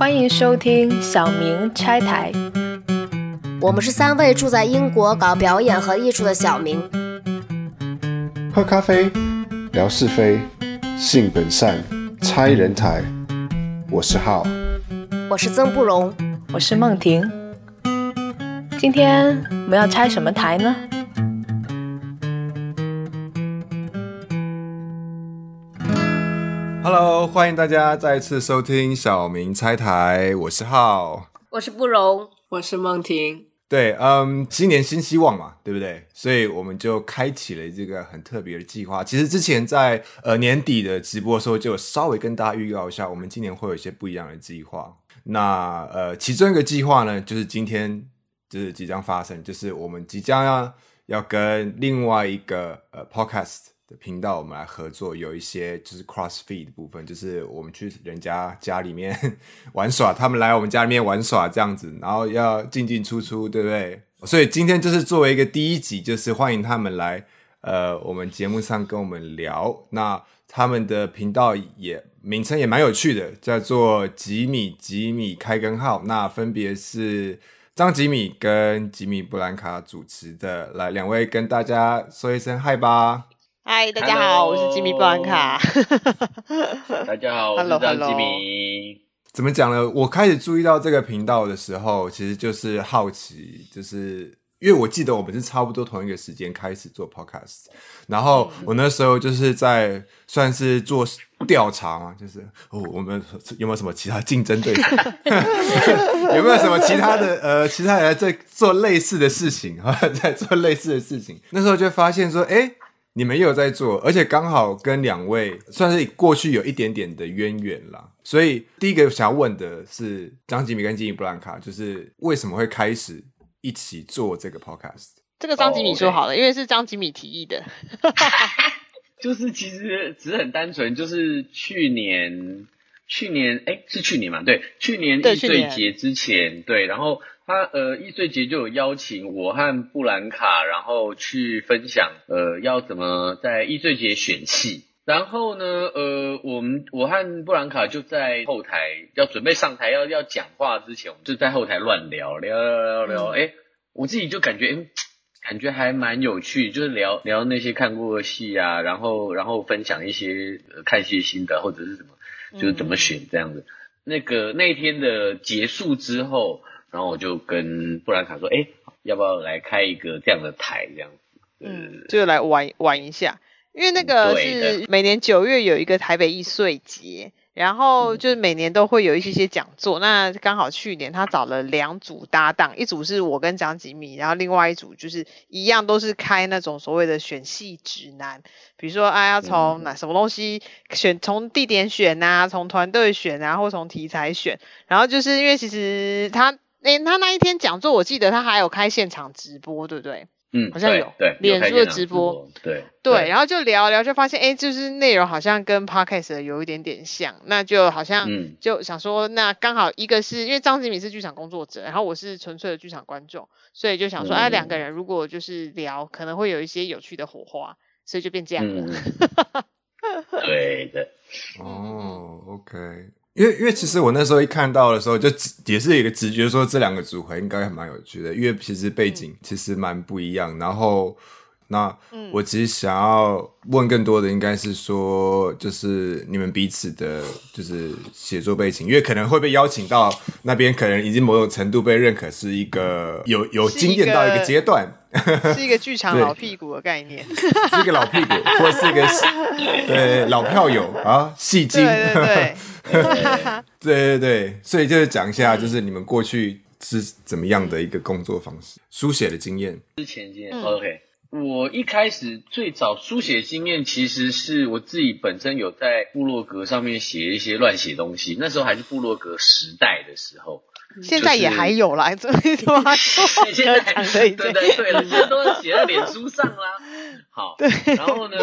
欢迎收听小明拆台。我们是三位住在英国搞表演和艺术的小明。喝咖啡，聊是非，性本善，拆人台。我是浩，我是曾不荣，我是梦婷。今天我们要拆什么台呢？Hello，欢迎大家再次收听小明拆台，我是浩。我是不容，我是梦婷。对，嗯，新年新希望嘛，对不对？所以我们就开启了这个很特别的计划。其实之前在呃年底的直播的时候，就稍微跟大家预告一下，我们今年会有一些不一样的计划。那呃，其中一个计划呢，就是今天就是即将发生，就是我们即将要要跟另外一个呃 podcast 的频道，我们来合作，有一些就是 cross feed 的部分，就是我们去人家家里面 玩耍，他们来我们家里面玩耍这样子，然后要进进出出，对不对？所以今天就是作为一个第一集，就是欢迎他们来呃我们节目上跟我们聊。那他们的频道也名称也蛮有趣的，叫做吉米吉米开根号。那分别是张吉米跟吉米布兰卡主持的，来两位跟大家说一声嗨吧。嗨，大家好，我是吉米布兰卡。大家好，我 Hello，是张 hello 吉米。怎么讲呢？我开始注意到这个频道的时候，其实就是好奇，就是因为我记得我们是差不多同一个时间开始做 podcast，然后我那时候就是在算是做调查嘛，就是哦，我们有没有什么其他竞争对手？有没有什么其他的 呃，其他人在做类似的事情啊，在做类似的事情？那时候就发现说，哎。你们也有在做，而且刚好跟两位算是过去有一点点的渊源啦。所以第一个想要问的是张吉米跟吉米布兰卡，就是为什么会开始一起做这个 podcast？这个张吉米说好了，因为是张吉米提议的。就是其实只是很单纯，就是去年去年哎是去年嘛？对，去年易对去年碎节之前，对，然后他呃易碎节就有邀请我和布兰卡，然后去分享呃要怎么在易碎节选戏。然后呢，呃，我们我和布兰卡就在后台要准备上台要要讲话之前，我们就在后台乱聊聊聊聊聊，哎、我自己就感觉，哎、感觉还蛮有趣，就是聊聊那些看过的戏啊，然后然后分享一些、呃看戏的心得或者是什么，就是怎么选这样子。那个那一天的结束之后，然后我就跟布兰卡说，哎，要不要来开一个这样的台这样子？嗯，就来玩玩一下，因为那个是每年九月有一个台北易碎节，然后就是每年都会有一些些讲座。那刚好去年他找了两组搭档，一组是我跟张吉米，然后另外一组就是一样都是开那种所谓的选戏指南，比如说啊要从哪什么东西选，从地点选啊，从团队选啊，或从题材选。然后就是因为其实他诶、他那一天讲座，我记得他还有开现场直播，对不对？嗯，好像有对，对脸书的直播，对对，然后就聊聊，就发现哎，就是内容好像跟 podcast 的有一点点像，那就好像嗯就想说，那刚好一个是因为张子米是剧场工作者，然后我是纯粹的剧场观众，所以就想说，哎、嗯两个人如果就是聊，可能会有一些有趣的火花，所以就变这样了。嗯，对的，哦，OK，因为因为其实我那时候一看到的时候，就也是一个直觉说这两个组合应该还蛮有趣的，因为其实背景其实蛮不一样。然后，那我其实想要问更多的，应该是说，就是你们彼此的，就是写作背景，因为可能会被邀请到那边，可能已经某种程度被认可是一个有有经验到一个个阶段，是一个剧场 老屁股的概念。是一个老屁股，或是一个对老票友啊，戏精，对对对，对对对，所以就是讲一下，就是你们过去是怎么样的一个工作方式，书写的经验。之前经验、嗯 OK。我一开始最早书写经验，其实是我自己本身有在部落格上面写一些乱写东西，那时候还是部落格时代的时候，现在也还有啦，这为什么部现在对对对了，现在都是写在脸书上啦。好，然后呢，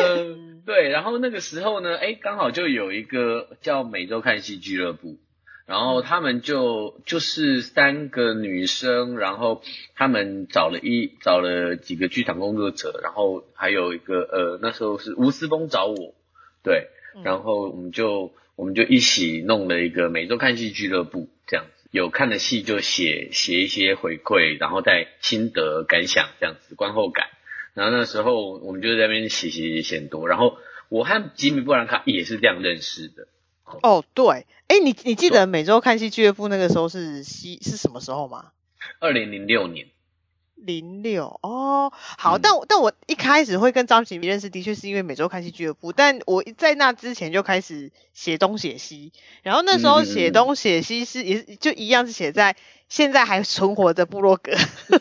对，然后那个时候呢，哎，刚好就有一个叫每周看戏俱乐部，然后他们就就是三个女生，然后他们找了一找了几个剧场工作者，然后还有一个呃那时候是吴思峰找我，对，然后我们就我们就一起弄了一个每周看戏俱乐部。这样子。有看的戏就写写一些回馈，然后再心得感想这样子，观后感。然后那时候我们就在那边写写写写很多，然后我和吉米布兰卡也是这样认识的。哦，对，哎，你你记得每周看戏俱乐部那个时候是西是什么时候吗？二零零六年。零六哦，好，但但我一开始会跟张启明认识，的确是因为每周看戏俱乐部。但我在那之前就开始写东写西，然后那时候写东写西是也就一样是写在现在还存活的部落格。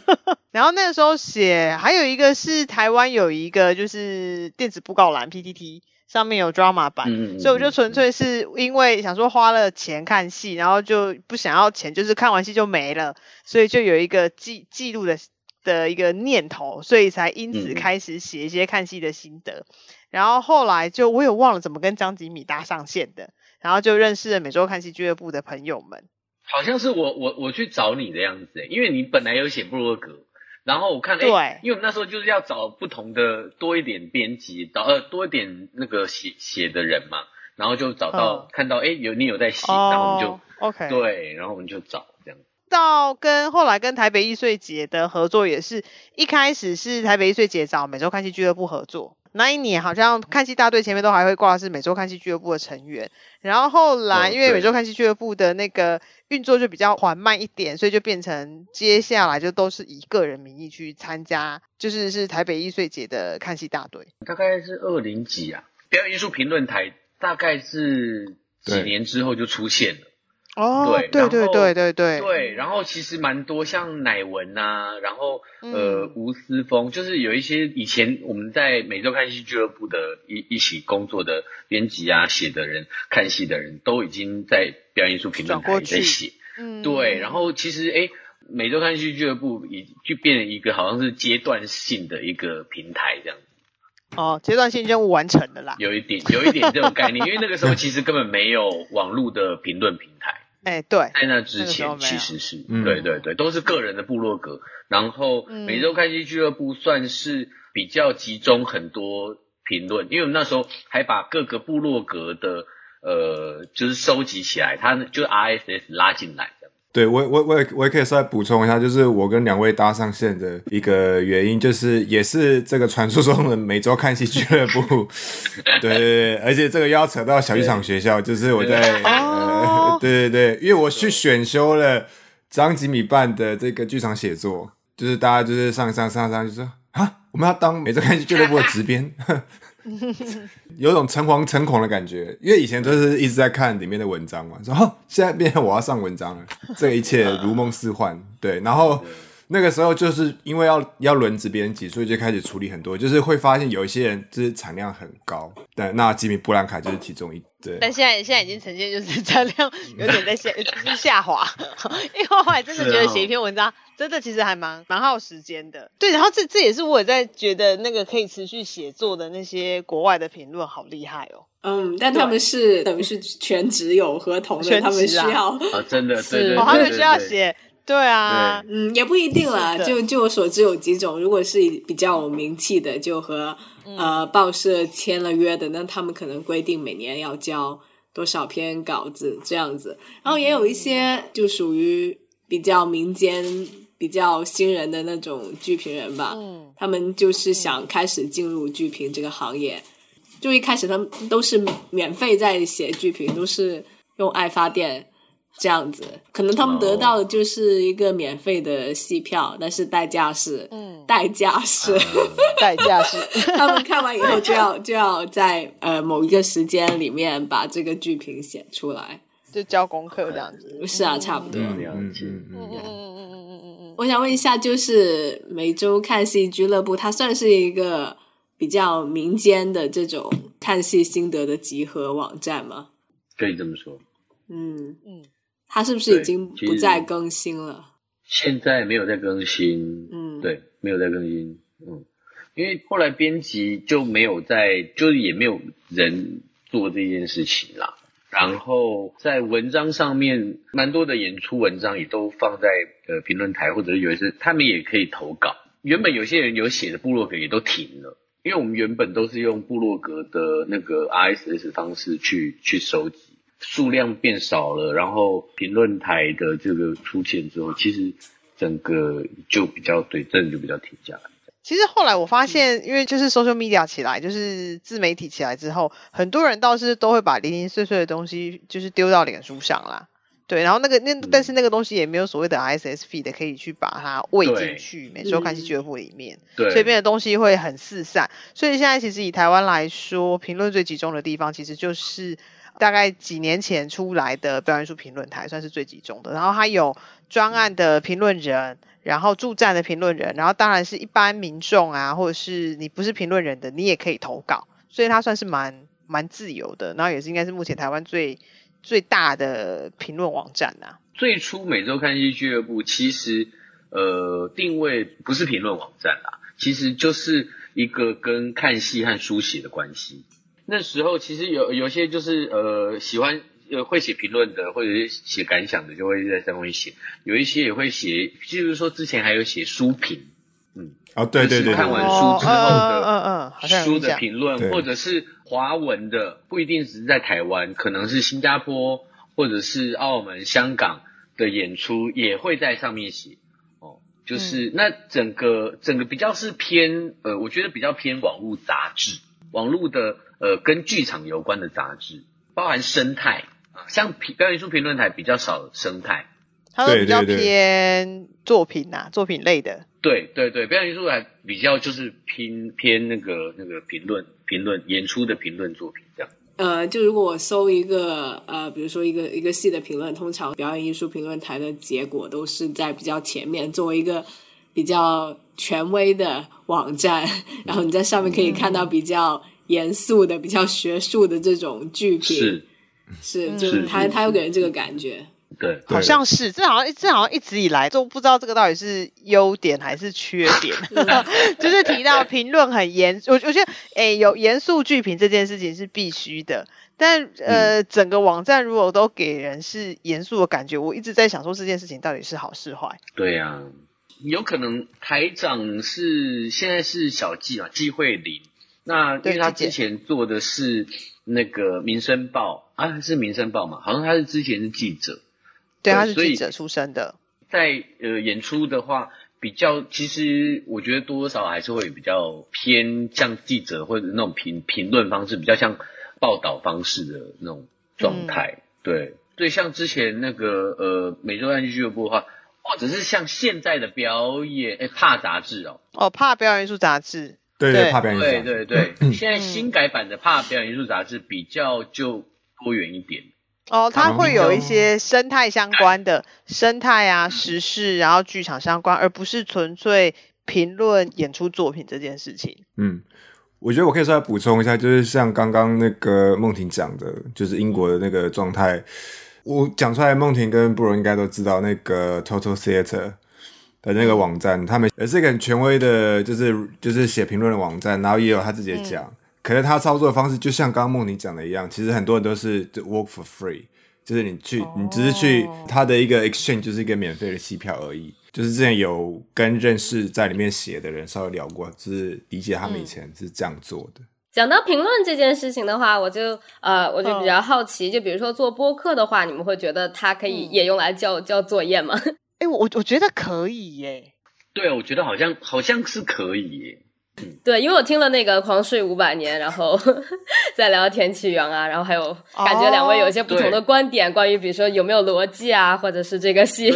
然后那个时候写还有一个是台湾有一个就是电子布告栏 PTT 上面有 drama 版，所以我就纯粹是因为想说花了钱看戏，然后就不想要钱，就是看完戏就没了，所以就有一个记记录的。的一个念头，所以才因此开始写一些看戏的心得，然后后来就我也忘了怎么跟张吉米搭上线的，然后就认识了每周看戏俱乐部的朋友们。好像是我我我去找你的样子，因为你本来有写部落格，然后我看对，因为我们那时候就是要找不同的多一点编辑，找呃多一点那个写写的人嘛，然后就找到看到哎有你有在写，然后我们就 OK 对，然后我们就找这样。到跟后来跟台北艺穗节的合作也是一开始是台北艺穗节找每周看戏俱乐部合作，那一年好像看戏大队前面都还会挂是美洲看戏俱乐部的成员，然后后来因为美洲看戏俱乐部的那个运作就比较缓慢一点，所以就变成接下来就都是以个人名义去参加，就是是台北艺穗节的看戏大队，大概是二零几啊，表演艺术评论台大概是几年之后就出现了。哦，对对对对对对，然后其实蛮多像乃文呐，然后呃吴思峰，就是有一些以前我们在每周看戏俱乐部的一一起工作的编辑啊、写的人、看戏的人都已经在表演艺术评论台在写，嗯，对，然后其实哎，每周看戏俱乐部已就变成一个好像是阶段性的一个平台这样子。哦，阶段性任务完成了啦，有一点有一点这种概念，因为那个时候其实根本没有网络的评论平台。哎，对，在那之前其实是，对对对，都是个人的部落格。然后每周看戏俱乐部算是比较集中很多评论，因为我们那时候还把各个部落格的呃，就是收集起来，它就是 RSS 拉进来。对我，我我也我也可以稍微补充一下，就是我跟两位搭上线的一个原因，就是也是这个传说中的每周看戏俱乐部，对对对，而且这个要扯到小剧场学校，就是我在 呃，对对对，因为我去选修了张吉米办的这个剧场写作，就是大家就是上上上上就说啊，我们要当每周看戏俱乐部的执编。有种诚惶诚恐的感觉，因为以前都是一直在看里面的文章嘛，然后现在变成我要上文章了，这一切如梦似幻。对，然后那个时候就是因为要要轮值编辑，所以就开始处理很多，就是会发现有一些人就是产量很高，对，那吉米布兰卡就是其中一。对，但现在现在已经呈现就是产量有点在下就是下滑，因为后来真的觉得写一篇文章真的其实还蛮蛮耗时间的。对，然后这这也是我在觉得那个可以持续写作的那些国外的评论好厉害哦。嗯，但他们是等于是全职有合同的，他们需要啊，真的是，他们需要写。对啊，嗯，也不一定啦。就就我所知有几种，如果是比较有名气的，就和呃报社签了约的，那他们可能规定每年要交多少篇稿子这样子。然后也有一些就属于比较民间、比较新人的那种剧评人吧，他们就是想开始进入剧评这个行业。就一开始他们都是免费在写剧评，都是用爱发电。这样子，可能他们得到的就是一个免费的戏票，但是代价是，嗯，代价是，代价是，他们看完以后就要就要在呃某一个时间里面把这个剧评写出来，就交功课这样子。是啊，差不多。嗯嗯嗯嗯嗯嗯嗯嗯。我想问一下，就是每周看戏俱乐部，它算是一个比较民间的这种看戏心得的集合网站吗？可以这么说。嗯嗯。它是不是已经不再更新了？现在没有在更新，嗯，对，没有在更新，嗯，因为后来编辑就没有在，就是也没有人做这件事情啦。然后在文章上面，蛮多的演出文章也都放在呃评论台，或者是有一些他们也可以投稿。原本有些人有写的部落格也都停了，因为我们原本都是用部落格的那个 RSS 方式去去收集。数量变少了，然后评论台的这个出现之后，其实整个就比较对，真的就比较停下来。其实后来我发现，因为就是 social media 起来，就是自媒体起来之后，很多人倒是都会把零零碎碎的东西就是丢到脸书上啦。对，然后那个那但是那个东西也没有所谓的 ISS feed 可以去把它喂进去每周看戏俱乐部里面，对，所以变的东西会很四散。所以现在其实以台湾来说，评论最集中的地方其实就是大概几年前出来的表演术评论台算是最集中的，然后它有专案的评论人。然后驻站的评论人，然后当然是一般民众啊，或者是你不是评论人的，你也可以投稿，所以它算是蛮蛮自由的。然后也是应该是目前台湾最最大的评论网站呐。最初每周看戏俱乐部其实呃定位不是评论网站啦，其实就是一个跟看戏和书写的关系。那时候其实有有些就是呃喜欢。呃，会写评论的或者是写感想的，就会在上面写。有一些也会写，就是说之前还有写书评，嗯，哦，对对对，看完书之后的，嗯嗯，书的评论，或者是华文的，不一定只是在台湾，可能是新加坡或者是澳门、香港的演出也会在上面写。哦，就是那整个整个比较是偏，呃，我觉得比较偏网络杂志，网络的呃跟剧场有关的杂志，包含生态啊。像评表演艺术评论台比较少生态，它比较偏作品呐，作品类的。对对对，表演艺术台比较就是偏偏那个那个评论评论演出的评论作品这样。呃，就如果我搜一个呃，比如说一个一个戏的评论，通常表演艺术评论台的结果都是在比较前面，作为一个比较权威的网站，然后你在上面可以看到比较严肃的、比较学术的这种剧评。是。是，就是他，他又给人这个感觉，对，好像是，这好像这好像一直以来都不知道这个到底是优点还是缺点，就是提到评论很严，我我觉得，哎，有严肃剧评这件事情是必须的，但呃，整个网站如果都给人是严肃的感觉，我一直在想说这件事情到底是好是坏。对呀，有可能台长是现在是小季啊，季慧玲，那因为他之前做的是。那个《民生报》啊，是《民生报》嘛？好像他是之前是记者，对，他是记者出身的。在呃演出的话，比较其实我觉得多多少少还是会比较偏像记者或者那种评评论方式，比较像报道方式的那种状态。对，对，像之前那个呃《每周看剧俱乐部》的话，或者是像现在的表演哎怕杂志哦，哦怕表演艺术杂志。对对，怕表演对对对，现在新改版的《怕表演艺术杂志》比较就多元一点。哦，它会有一些生态相关的生态啊、时事，然后剧场相关，而不是纯粹评论演出作品这件事情。嗯，我觉得我可以稍微补充一下，就是像刚刚那个梦婷讲的，就是英国的那个状态，我讲出来，梦婷跟布罗应该都知道那个 Total Theatre。的那个网站，他们也是一个很权威的，就是就是写评论的网站，然后也有他自己的讲。可是他操作的方式就像刚刚梦婷讲的一样，其实很多人都是 work for free，就是你去，你只是去他的一个 exchange，就是一个免费的戏票而已。就是之前有跟认识在里面写的人稍微聊过，就是理解他们以前是这样做的。讲到评论这件事情的话，我就呃，我就比较好奇，就比如说做播客的话，你们会觉得它可以也用来交交作业吗？哎，我我觉得可以耶。对啊，我觉得好像好像是可以耶。对，因为我听了那个狂睡五百年，然后 在聊天气源啊，然后还有感觉两位有一些不同的观点，关于比如说有没有逻辑啊，或者是这个戏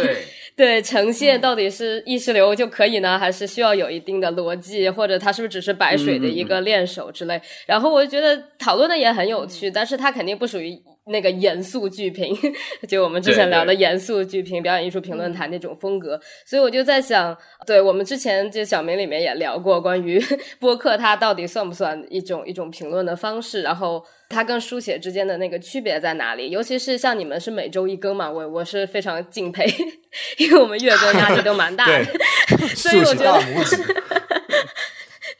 对呈现到底是意识流就可以呢，还是需要有一定的逻辑，或者它是不是只是白水的一个练手之类？然后我就觉得讨论的也很有趣，但是它肯定不属于。那个严肃剧评，就我们之前聊的严肃剧评、表演艺术评论坛那种风格，所以我就在想，对我们之前就小明里面也聊过关于 播客，它到底算不算一种一种评论的方式？然后它跟书写之间的那个区别在哪里？尤其是像你们是每周一更嘛，我我是非常敬佩，因为我们月更压力都蛮大的，所以我觉得，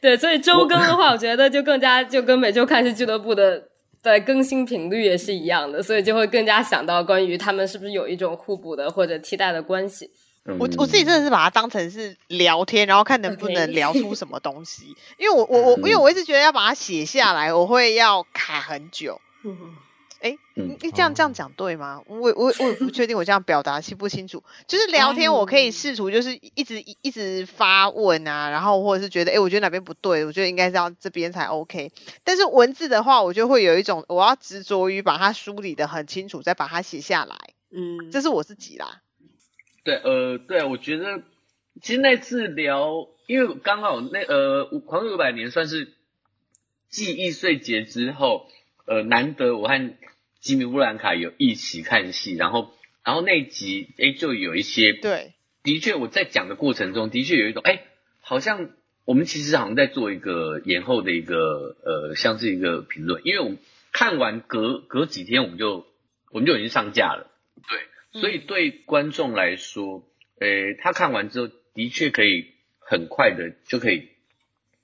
对，所以周更的话，我觉得就更加就跟每周看戏俱乐部的。对，更新频率也是一样的，所以就会更加想到关于他们是不是有一种互补的或者替代的关系。我我自己真的是把它当成是聊天，然后看能不能聊出什么东西。因为我我我，因为我一直觉得要把它写下来，我会要卡很久。哎，你你这样这样讲对吗？我我我也不确定，我这样表达清不清楚？就是聊天，我可以试图就是一直一直发问啊，然后或者是觉得，哎，我觉得哪边不对，我觉得应该是要这边才 OK。但是文字的话，我就会有一种我要执着于把它梳理的很清楚，再把它写下来。嗯，这是我自己啦。对，呃，对，我觉得其实那次聊，因为刚好那呃，狂热五百年算是记忆碎节之后，呃，难得我和吉米乌兰卡有一起看戏，然后然后那集哎就有一些对，的确我在讲的过程中的确有一种哎，好像我们其实好像在做一个延后的一个呃，像是一个评论，因为我们看完隔隔几天我们就我们就已经上架了。对，所以对观众来说，呃，他看完之后，的确可以很快的就可以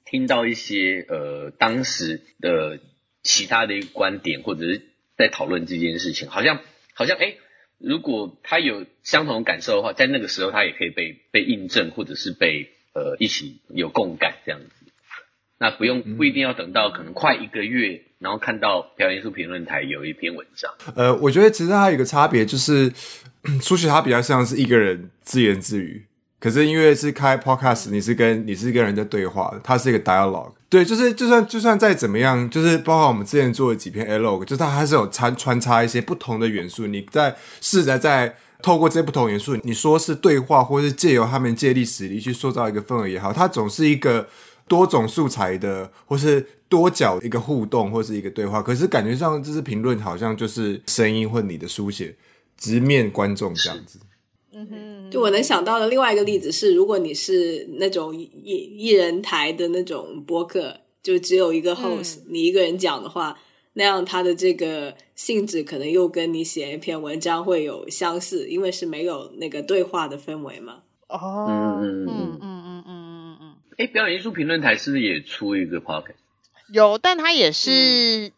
听到一些呃当时的其他的一个观点，或者是在讨论这件事情，好像好像诶，如果他有相同的感受的话，在那个时候他也可以被被印证，或者是被呃一起有共感这样子。那不用不一定要等到可能快一个月。然后看到表演艺术评论台有一篇文章，呃，我觉得其实它有一个差别，就是初学它比较像是一个人自言自语，可是因为是开 podcast，你是跟你是跟人在对话的，它是一个 dialogue。对，就是就算就算再怎么样，就是包括我们之前做的几篇 log，就是它还是有穿穿插一些不同的元素，你在试着在透过这些不同元素，你说是对话，或是借由他们借力使力去塑造一个氛围也好，它总是一个多种素材的或是多角一个互动或是一个对话可是感觉上就是评论好像就是声音或你的书写直面观众这样子。嗯。哼就我能想到的另外一个例子是如果你是那种一一人台的那种播客就只有一个 host 你一个人讲的话那样它的这个性质可能又跟你写一篇文章会有相似因为是没有那个对话的氛围嘛。哦。嗯。嗯嗯。哎，表演艺术评论台是不是也出一个 podcast？有，但他也是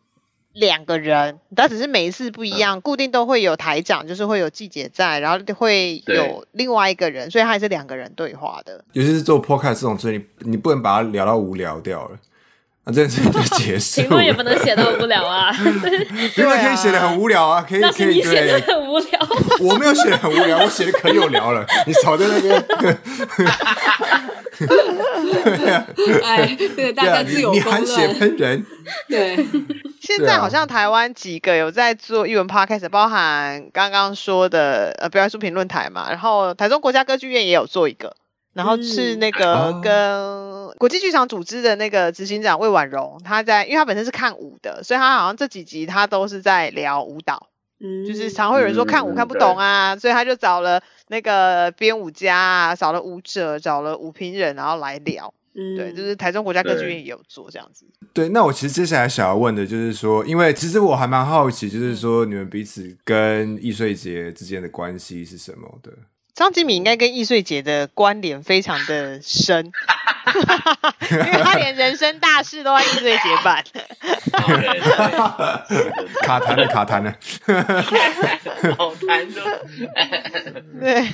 两个人，他只是每一次不一样，固定都会有台长，就是会有季姐在，然后会有另外一个人，所以他也是两个人对话的。尤其是做 podcast 这种事，你你不能把它聊到无聊掉了。啊，这件事情就 结束。评论也不能写到无聊啊。评论可以写的很无聊啊，可以可以。你写的很无聊。我没有写的很无聊，我写的可有聊了。你少在那边。哎，对，大家自由你含血喷人。对。现在好像台湾几个有在做译文 podcast，包含刚刚说的呃表演书评论台嘛，然后台中国家歌剧院也有做一个。然后是那个跟国际剧场组织的那个执行长魏婉容，他在，因为他本身是看舞的，所以他好像这几集他都是在聊舞蹈，嗯，就是常会有人说看舞看不懂啊，所以他就找了那个编舞家啊，找了舞者，找了舞评人，然后来聊，嗯，对，就是台中国家歌剧院也有做这样子。对，那我其实接下来想要问的就是说，因为其实我还蛮好奇，就是说你们彼此跟易碎节之间的关系是什么的。张吉敏应该跟易碎节的关联非常的深，因为他连人生大事都在易碎节办。卡弹了卡弹了，好弹的。对。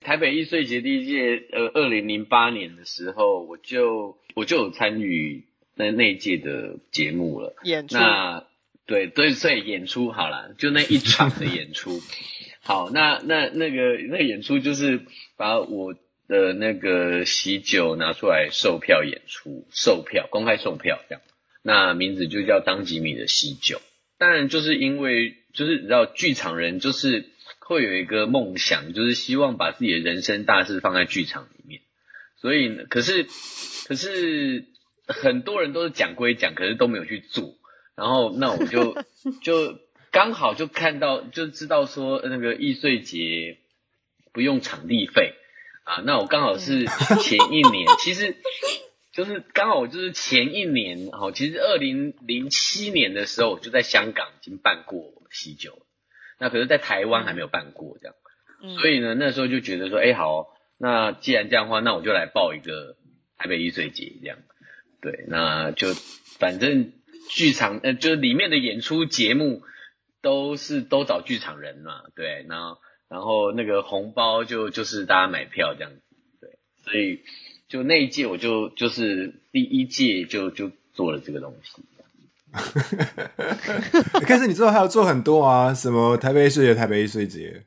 台北易碎节第一届，呃，二零零八年的时候，我就我就有参与那那一届的节目了。演出。那对对，所以演出好了，就那一场的演出。好，那那那个那个演出就是把我的那个喜酒拿出来售票演出，售票公开售票这样，那名字就叫当吉米的喜酒。当然就是因为就是你知道剧场人就是会有一个梦想，就是希望把自己的人生大事放在剧场里面，所以可是可是很多人都是讲归讲，可是都没有去做，然后那我就就。刚好就看到，就知道说那个易碎节不用场地费。啊，那我刚好是前一年，其实就是刚好我就是前一年，哦，其实二零零七年的时候我就在香港已经办过喜酒，那可是在台湾还没有办过这样，所以呢那时候就觉得说，哎好，那既然这样的话，那我就来报一个台北易碎节这样，对，那就反正剧场呃就是里面的演出节目。都是都找剧场人嘛，对，然后然后那个红包就就是大家买票这样子，对，所以就那一届我就就是第一届就就做了这个东西。可是你之后还要做很多啊，什么台北艺术节、台北艺术节。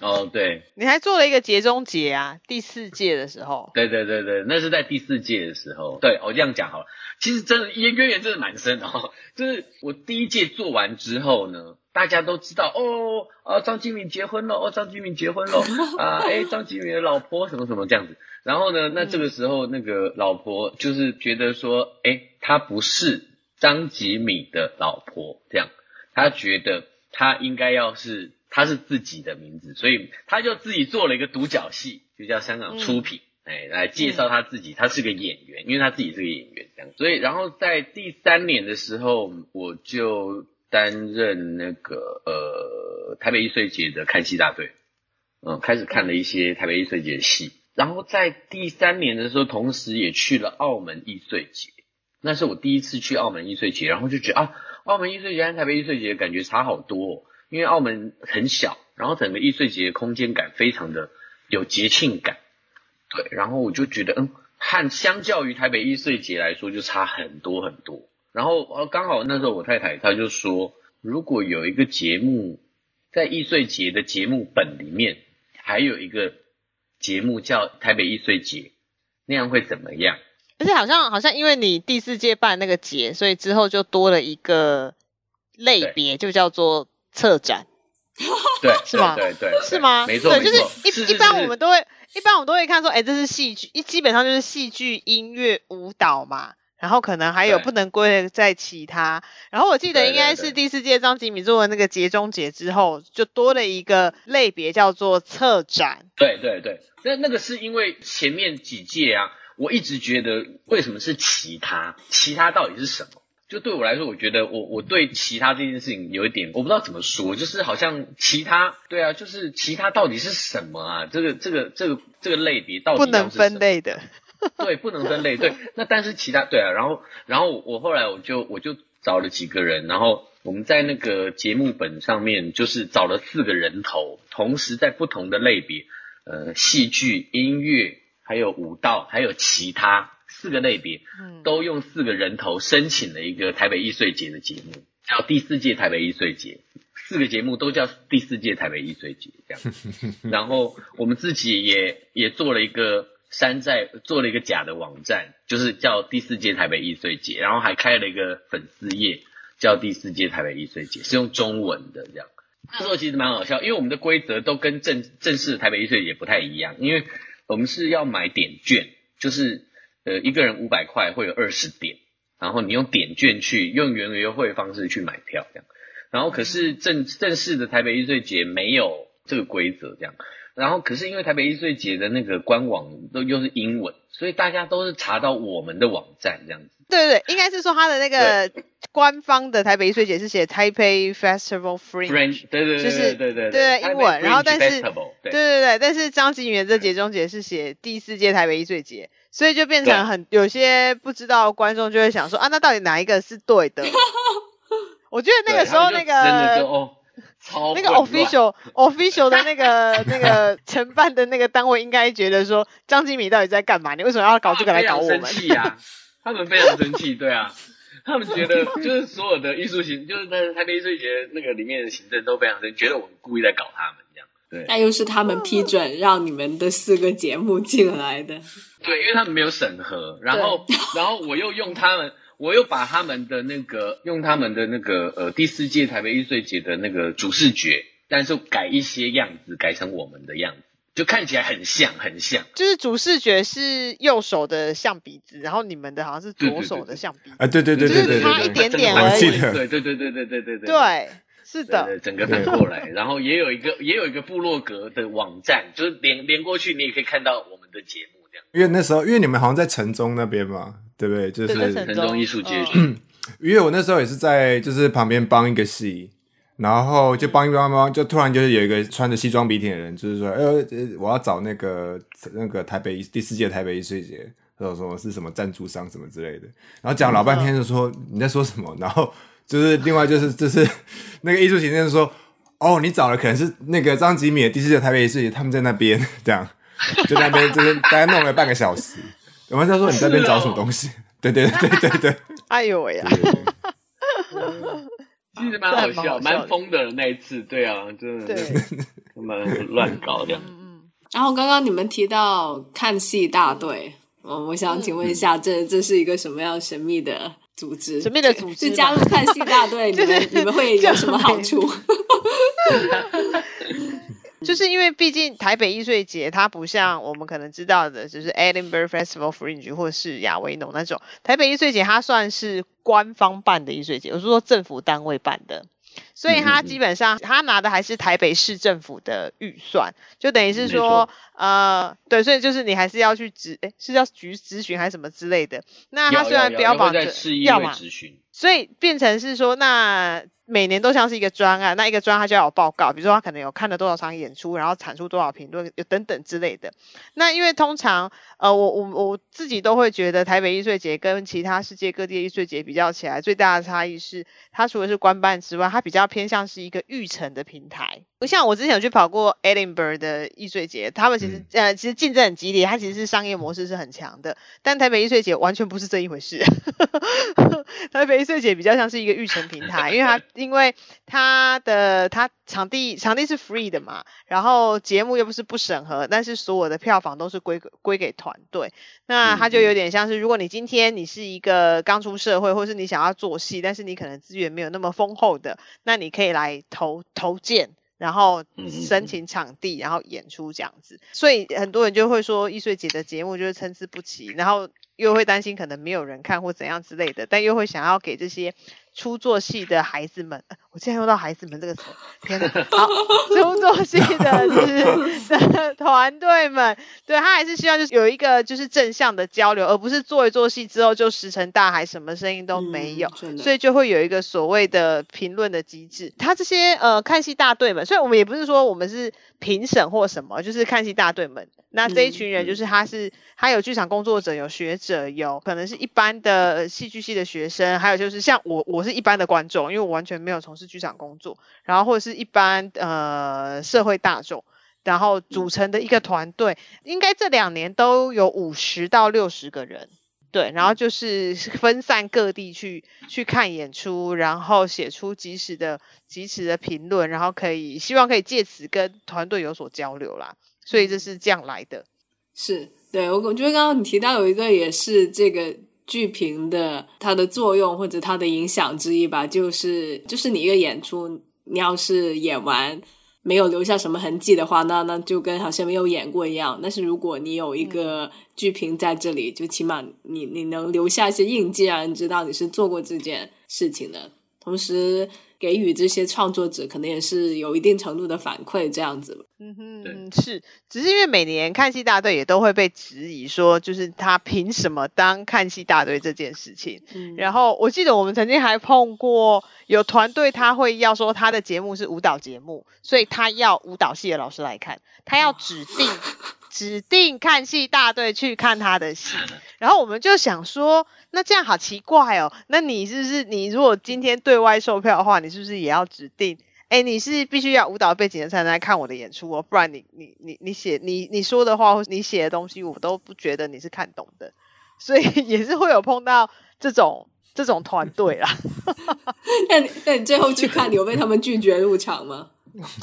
哦，对，你还做了一个节中节啊，第四届的时候。对对对对，那是在第四届的时候。对，我这样讲好了。其实真的渊源真的蛮深的哦。就是我第一届做完之后呢，大家都知道哦，啊，张金敏结婚了，哦，张金敏结婚了，啊，哎，张金敏的老婆什么什么这样子。然后呢，那这个时候那个老婆就是觉得说，哎，她不是张吉米的老婆，这样，她觉得她应该要是。他是自己的名字，所以他就自己做了一个独角戏，就叫香港出品，哎，来介绍他自己，他是个演员，因为他自己是个演员这样。所以，然后在第三年的时候，我就担任那个呃台北艺穗节的看戏大队，嗯，开始看了一些台北艺穗节的戏。然后在第三年的时候，同时也去了澳门艺穗节，那是我第一次去澳门艺穗节，然后就觉得啊，澳门艺穗节跟台北艺穗节感觉差好多。因为澳门很小，然后整个易碎节空间感非常的有节庆感，对，然后我就觉得，嗯，和相较于台北易碎节来说，就差很多很多。然后呃，刚好那时候我太太她就说，如果有一个节目在易碎节的节目本里面，还有一个节目叫台北易碎节，那样会怎么样？而且好像好像因为你第四届办那个节，所以之后就多了一个类别，就叫做。策展，对，是吗？对对，是吗？没错，就是一一般我们都会，一般我们都会看说，哎，这是戏剧，一基本上就是戏剧、音乐、舞蹈嘛，然后可能还有不能归在其他。然后我记得应该是第四届张吉米做的那个节中节之后，就多了一个类别叫做策展。对对对，那那个是因为前面几届啊，我一直觉得为什么是其他？其他到底是什么？就对我来说，我觉得我我对其他这件事情有一点我不知道怎么说，就是好像其他对啊，就是其他到底是什么啊？这个这个这个这个类别到底不能分类的，对，不能分类。对，那但是其他对啊，然后然后我后来我就我就找了几个人，然后我们在那个节目本上面就是找了四个人头，同时在不同的类别，呃，戏剧、音乐，还有舞蹈，还有其他。四个类别，都用四个人头申请了一个台北艺穗节的节目，叫第四届台北艺穗节。四个节目都叫第四届台北艺穗节这样。然后我们自己也也做了一个山寨，做了一个假的网站，就是叫第四届台北艺穗节。然后还开了一个粉丝页，叫第四届台北艺穗节，是用中文的这样。那时候其实蛮好笑，因为我们的规则都跟正正式的台北艺穗节不太一样，因为我们是要买点券，就是。呃，一个人五百块会有二十点，然后你用点券去用原优惠方式去买票这样，然后可是正正式的台北艺穗节没有这个规则这样，然后可是因为台北艺穗节的那个官网都又是英文，所以大家都是查到我们的网站这样子。对对对，应该是说他的那个官方的台北艺穗节是写 Taipei Festival Fringe，对对对，就是对对对英文，然后但是对对对，但是张景元这节中节是写第四届台北艺穗节。所以就变成很有些不知道观众就会想说啊，那到底哪一个是对的？我觉得那个时候那个那个 official official 的那个那个 承办的那个单位应该觉得说张金米到底在干嘛？你为什么要搞这个来搞我们？生气呀！他们非常生气，对啊，他们觉得 就是所有的艺术行，就是在台北艺术节那个里面的行政都非常生气，觉得我们故意在搞他们这样。对，那又是他们批准让你们的四个节目进来的。对，因为他们没有审核，然后，然后我又用他们，我又把他们的那个，用他们的那个，呃，第四届台北艺穗节的那个主视觉，但是改一些样子，改成我们的样子，就看起来很像，很像。就是主视觉是右手的象鼻子，然后你们的好像是左手的象鼻子。啊，对对对对对，差一点点而已。对对对对对对对对。对，是的。整个反过来，然后也有一个，也有一个部落格的网站，就是连连过去，你也可以看到我们的节目。因为那时候，因为你们好像在城中那边嘛，对不对？就是城中艺术街。因为我那时候也是在就是旁边帮一个戏，然后就帮一帮帮，就突然就是有一个穿着西装笔挺的人，就是说，呃，我要找那个那个台北第四届台北艺术节，或者说是什么赞助商什么之类的，然后讲老半天就说你在说什么，然后就是另外就是就是那个艺术行政说，哦，你找的可能是那个张吉米的第四届台北艺术节，他们在那边 这样。就那边就是大概弄了半个小时，我们在说你在那边找什么东西？对对对对对。哎呦喂呀！其实蛮好笑，蛮疯的那一次，对啊，真的，蛮乱搞的。嗯。然后刚刚你们提到看戏大队，我我想请问一下，这这是一个什么样神秘的组织？神秘的组织，就加入看戏大队，你们 你们会有什么好处？就是因为毕竟台北艺术节，它不像我们可能知道的，就是 Edinburgh Festival Fringe 或是亚维农那种。台北艺术节它算是官方办的艺术节，我是说政府单位办的。所以它基本上它拿的还是台北市政府的预算，就等于是说，呃，对，所以就是你还是要去咨，哎，是要局咨询还是什么之类的。那他虽然标榜着要嘛，所以变成是说那。每年都像是一个专案，那一个专案他就要有报告，比如说他可能有看了多少场演出，然后产出多少评论，有等等之类的。那因为通常，呃，我我我自己都会觉得台北艺术节跟其他世界各地的艺术节比较起来，最大的差异是，它除了是官办之外，它比较偏向是一个育成的平台。不像我之前有去跑过 Edinburgh 的艺术节，他们其实呃其实竞争很激烈，它其实是商业模式是很强的。但台北艺术节完全不是这一回事，台北艺术节比较像是一个育成平台，因为它因为他的他场地场地是 free 的嘛，然后节目又不是不审核，但是所有的票房都是归归给团队。那他就有点像是，如果你今天你是一个刚出社会，或是你想要做戏，但是你可能资源没有那么丰厚的，那你可以来投投建。然后申请场地，然后演出这样子，所以很多人就会说易碎姐的节目就是参差不齐，然后又会担心可能没有人看或怎样之类的，但又会想要给这些。初作戏的孩子们，我竟然用到孩子们这个词，天哪！好，出作戏的就是 团队们，对他还是希望就是有一个就是正向的交流，而不是做一做戏之后就石沉大海，什么声音都没有，所以就会有一个所谓的评论的机制。他这些呃看戏大队们，所以我们也不是说我们是评审或什么，就是看戏大队们。那这一群人就是他是他有剧场工作者，有学者，有可能是一般的戏剧系的学生，还有就是像我我。是一般的观众，因为我完全没有从事剧场工作，然后或者是一般呃社会大众，然后组成的一个团队，应该这两年都有五十到六十个人，对，然后就是分散各地去去看演出，然后写出及时的及时的评论，然后可以希望可以借此跟团队有所交流啦，所以这是这样来的。是对我我觉得刚刚你提到有一个也是这个。剧评的它的作用或者它的影响之一吧，就是就是你一个演出，你要是演完没有留下什么痕迹的话，那那就跟好像没有演过一样。但是如果你有一个剧评在这里，就起码你你能留下一些印记，让人知道你是做过这件事情的，同时。给予这些创作者可能也是有一定程度的反馈，这样子。嗯哼，是，只是因为每年看戏大队也都会被质疑说，就是他凭什么当看戏大队这件事情。然后我记得我们曾经还碰过有团队，他会要说他的节目是舞蹈节目，所以他要舞蹈系的老师来看，他要指定 指定看戏大队去看他的戏。然后我们就想说，那这样好奇怪哦。那你是不是你如果今天对外售票的话，你是不是也要指定？哎，你是必须要舞蹈背景的才能来看我的演出哦，不然你你你你写你你说的话或你写的东西，我都不觉得你是看懂的。所以也是会有碰到这种这种团队啦。那那你最后去看，你有被他们拒绝入场吗？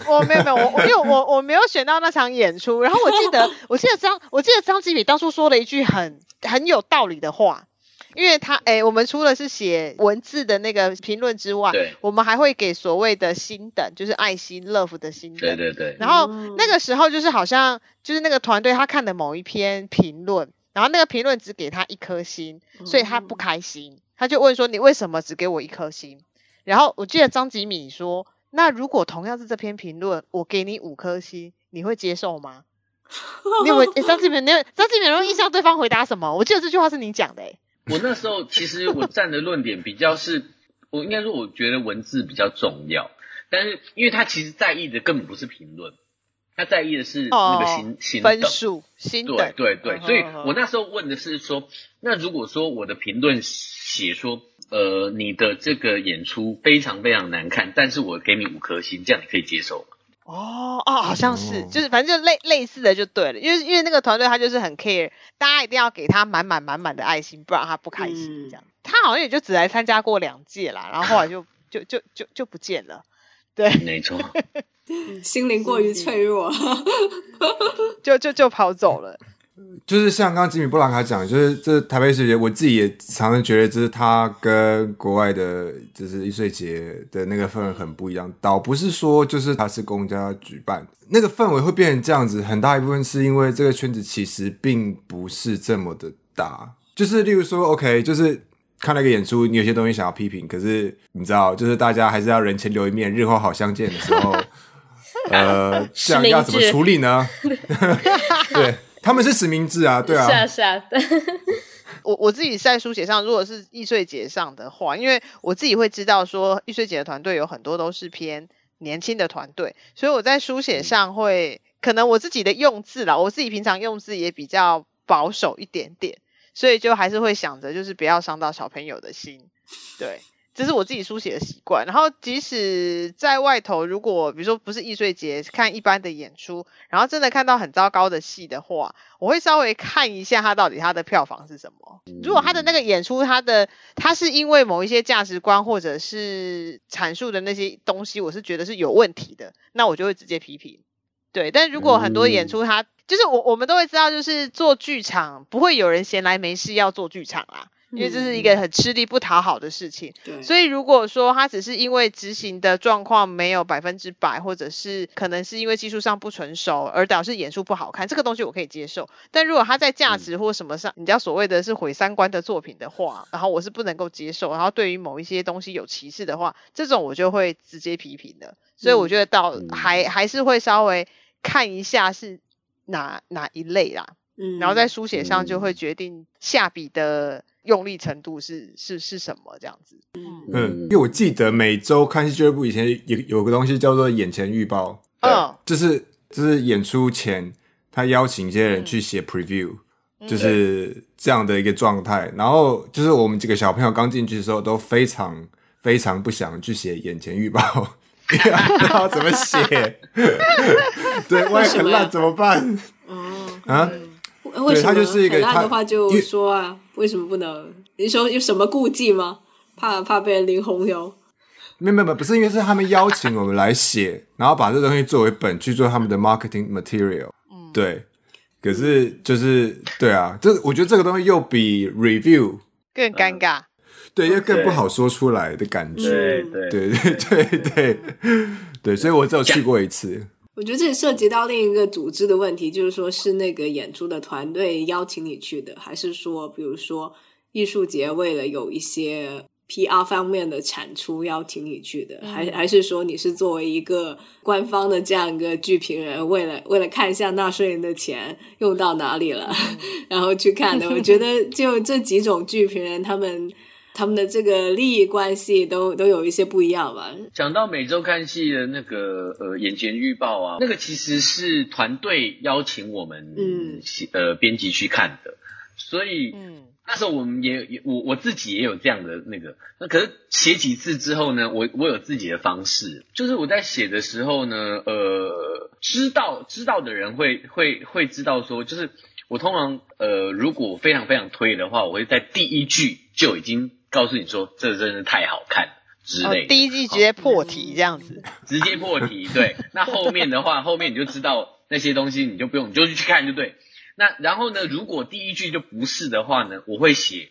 我 没有没有我因为我我没有选到那场演出。然后我记得我记得张我记得张吉米当初说了一句很。很有道理的话，因为他哎，我们除了是写文字的那个评论之外，对，我们还会给所谓的星等，就是爱心 love 的星等，对对对。然后那个时候就是好像就是那个团队他看的某一篇评论，然后那个评论只给他一颗星，所以他不开心，他就问说你为什么只给我一颗星？然后我记得张吉米说，那如果同样是这篇评论，我给你五颗星，你会接受吗？你有张志明，你有张志明有印象对方回答什么？我记得这句话是你讲的。哎，我那时候其实我站的论点比较是，我应该说我觉得文字比较重要，但是因为他其实在意的根本不是评论，他在意的是那个心心分数心对对对，所以我那时候问的是说，那如果说我的评论写说，呃，你的这个演出非常非常难看，但是我给你五颗星，这样你可以接受吗？哦哦，好像是，就是反正就类类似的就对了，因为因为那个团队他就是很 care，大家一定要给他满满满满的爱心，不然他不开心这样。他好像也就只来参加过两届啦，然后后来就就就就就不见了。对，没错，心灵过于脆弱，就就就跑走了。就是像刚刚吉米布朗卡讲，就是这台北艺术节，我自己也常常觉得，就是它跟国外的，就是艺术节的那个氛围很不一样。倒不是说就是它是公家举办，那个氛围会变成这样子，很大一部分是因为这个圈子其实并不是这么的大。就是例如说，OK，就是看了一个演出，你有些东西想要批评，可是你知道，就是大家还是要人前留一面，日后好相见的时候，呃，这样要怎么处理呢？对。他们是实名制啊，对啊，是啊是啊。我我自己在书写上，如果是易碎节上的话，因为我自己会知道说易碎节的团队有很多都是偏年轻的团队，所以我在书写上会可能我自己的用字啦，我自己平常用字也比较保守一点点，所以就还是会想着就是不要伤到小朋友的心，对。这是我自己书写的习惯，然后即使在外头，如果比如说不是易碎节看一般的演出，然后真的看到很糟糕的戏的话，我会稍微看一下它到底它的票房是什么。如果他的那个演出，他的他是因为某一些价值观或者是阐述的那些东西，我是觉得是有问题的，那我就会直接批评。对，但如果很多演出，他就是我我们都会知道，就是做剧场不会有人闲来没事要做剧场啊。因为这是一个很吃力不讨好的事情，所以如果说他只是因为执行的状况没有百分之百，或者是可能是因为技术上不成熟而导致演出不好看，这个东西我可以接受。但如果他在价值或什么上，你知道所谓的是毁三观的作品的话，然后我是不能够接受。然后对于某一些东西有歧视的话，这种我就会直接批评的。所以我觉得到还还是会稍微看一下是哪哪一类啦，嗯，然后在书写上就会决定下笔的。用力程度是是是什么这样子？嗯，因为我记得每周看戏俱乐部以前有有个东西叫做眼前预报，嗯，就是就是演出前他邀请一些人去写 preview，就是这样的一个状态。然后就是我们几个小朋友刚进去的时候都非常非常不想去写眼前预报，不知道怎么写，对，万一很烂怎么办？嗯啊。为什么很烂的话就说啊？为什么不能？你说有什么顾忌吗？怕怕被人淋红油？没有没有，不是因为是他们邀请我们来写，然后把这东西作为本去做他们的 marketing material。嗯，对。可是就是对啊，这我觉得这个东西又比 review 更尴尬，对，又更不好说出来的感觉。对对对对对对，所以我只有去过一次。我觉得这里涉及到另一个组织的问题，就是说是那个演出的团队邀请你去的，还是说，比如说艺术节为了有一些 PR 方面的产出邀请你去的，还还是说你是作为一个官方的这样一个剧评人，为了为了看一下纳税人的钱用到哪里了，然后去看的？我觉得就这几种剧评人，他们。他们的这个利益关系都都有一些不一样吧。讲到每周看戏的那个呃眼前预报啊，那个其实是团队邀请我们嗯呃编辑去看的，所以嗯那时候我们也也我我自己也有这样的那个，那可是写几次之后呢，我我有自己的方式，就是我在写的时候呢，呃知道知道的人会会会知道说，就是我通常呃如果非常非常推的话，我会在第一句就已经。告诉你说，这真是太好看之类。第一季直接破题这样子，直接破题。对，那后面的话，后面你就知道那些东西，你就不用，你就去看就对。那然后呢，如果第一句就不是的话呢，我会写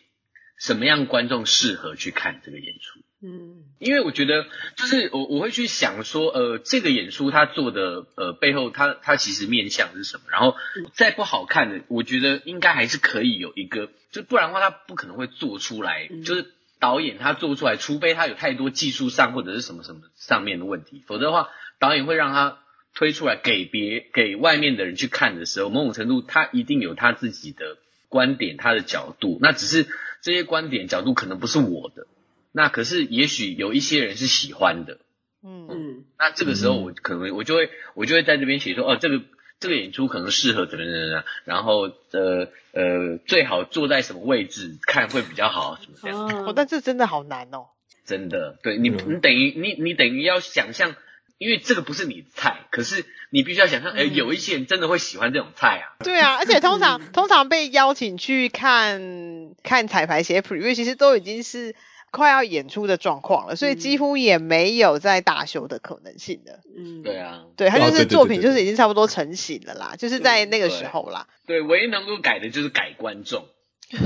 什么样观众适合去看这个演出。嗯，因为我觉得就是我我会去想说，呃，这个演出他做的呃背后，他他其实面向是什么？然后再不好看的，我觉得应该还是可以有一个，就不然的话，他不可能会做出来。就是导演他做出来，除非他有太多技术上或者是什么什么上面的问题，否则的话，导演会让他推出来给别给外面的人去看的时候，某种程度他一定有他自己的观点，他的角度。那只是这些观点角度可能不是我的。那可是，也许有一些人是喜欢的，嗯。嗯，那这个时候我可能我就会我就会在这边写说，哦，这个这个演出可能适合怎么怎么样，然后呃呃，最好坐在什么位置看会比较好，什么这样。哦，但这真的好难哦。真的，对你你等于你你等于要想象因为这个不是你的菜，可是你必须要想象，哎，有一些人真的会喜欢这种菜啊。对啊，而且通常通常被邀请去看看彩排写 preview，其实都已经是快要演出的状况了，所以几乎也没有再大修的可能性了。嗯，对啊，对他就是作品就是已经差不多成型了啦，就是在那个时候啦。对，唯一能够改的就是改观众。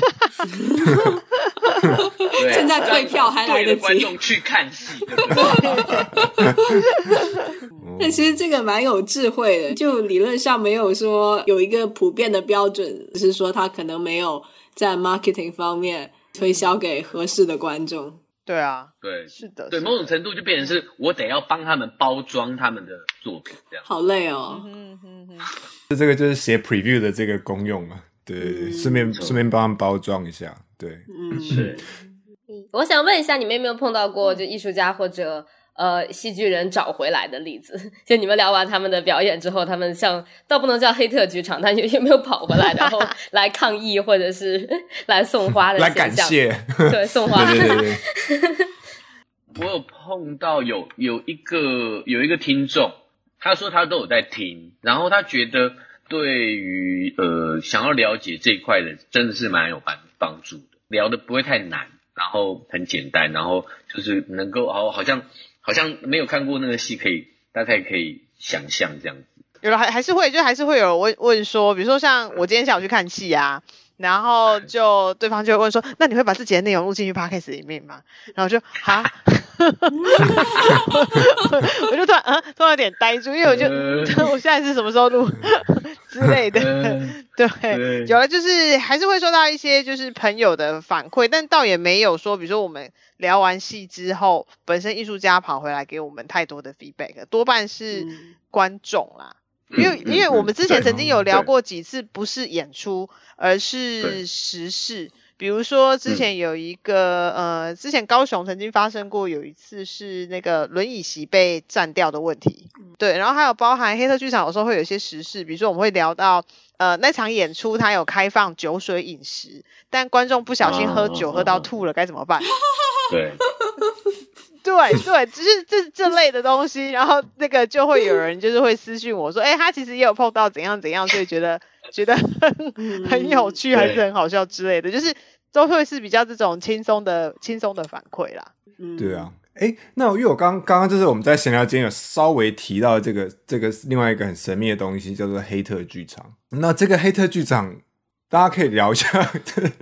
现在退票还来得及，观众去看戏。但 其实这个蛮有智慧的，就理论上没有说有一个普遍的标准，只是说他可能没有在 marketing 方面推销给合适的观众。对啊，对，是的，对，某种程度就变成是我得要帮他们包装他们的作品，这样好累哦。这这个就是写 preview 的这个功用嘛。对对对，顺便顺便帮他们包装一下，对，嗯，是。我想问一下，你们有没有碰到过就艺术家或者呃戏剧人找回来的例子？就你们聊完他们的表演之后，他们像倒不能叫黑特剧场，但有有没有跑回来，然后 来抗议或者是来送花的？来感谢，对，送花。对对对。我有碰到有有一个有一个听众，他说他都有在听，然后他觉得。对于呃想要了解这一块的，真的是蛮有帮帮助的。聊的不会太难，然后很简单，然后就是能够好，好像好像没有看过那个戏，可以大概可以想象这样子。有了还还是会，就还是会有问问说，比如说像我今天下午去看戏啊。然后就对方就会问说：“那你会把自己的内容录进去 podcast 里面吗？”然后就哈，我就突然啊，突然有点呆住，因为我就 我现在是什么时候录 之类的，对，有了就是还是会收到一些就是朋友的反馈，但倒也没有说，比如说我们聊完戏之后，本身艺术家跑回来给我们太多的 feedback，多半是观众啦。因为因为我们之前曾经有聊过几次，不是演出，而是时事。比如说之前有一个呃，之前高雄曾经发生过有一次是那个轮椅席被占掉的问题，对。然后还有包含黑色剧场有时候会有一些时事，比如说我们会聊到呃那场演出它有开放酒水饮食，但观众不小心喝酒喝到吐了该怎么办？对。对 对，只是这这类的东西，然后那个就会有人就是会私信我说，哎，他其实也有碰到怎样怎样，所以觉得觉得很很有趣，还是很好笑之类的，就是都会是比较这种轻松的轻松的反馈啦。对啊，哎，那因为我刚刚刚就是我们在闲聊间有稍微提到这个这个另外一个很神秘的东西，叫做黑特剧场。那这个黑特剧场。大家可以聊一下，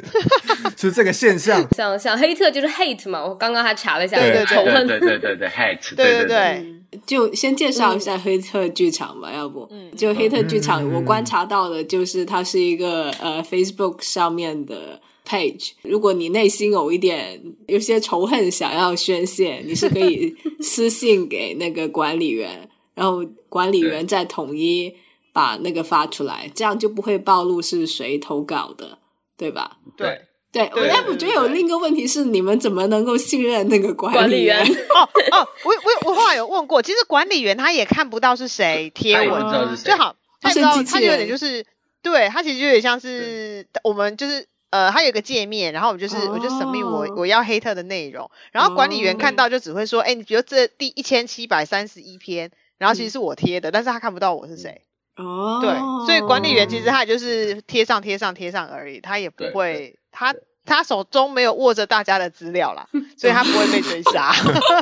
就这个现象。像像黑特就是 hate 嘛，我刚刚还查了一下，对仇恨，对对对对 hate，对对对。就先介绍一下黑特剧场吧，要不？就黑特剧场，我观察到的就是它是一个呃 Facebook 上面的 page。如果你内心有一点有些仇恨想要宣泄，你是可以私信给那个管理员，然后管理员再统一。把那个发出来，这样就不会暴露是谁投稿的，对吧？对。对，我那我觉得有另一个问题是，你们怎么能够信任那个管理员？哦哦，我我我后来有问过，其实管理员他也看不到是谁贴文，最好，他知道他有点就是，对他其实有点像是我们就是呃，他有个界面，然后我们就是我就审命我我要黑特的内容，然后管理员看到就只会说，哎，你比如这第一千七百三十一篇，然后其实是我贴的，但是他看不到我是谁。哦，对，所以管理员其实他也就是贴上贴上贴上而已，他也不会，他他手中没有握着大家的资料啦，所以他不会被追杀。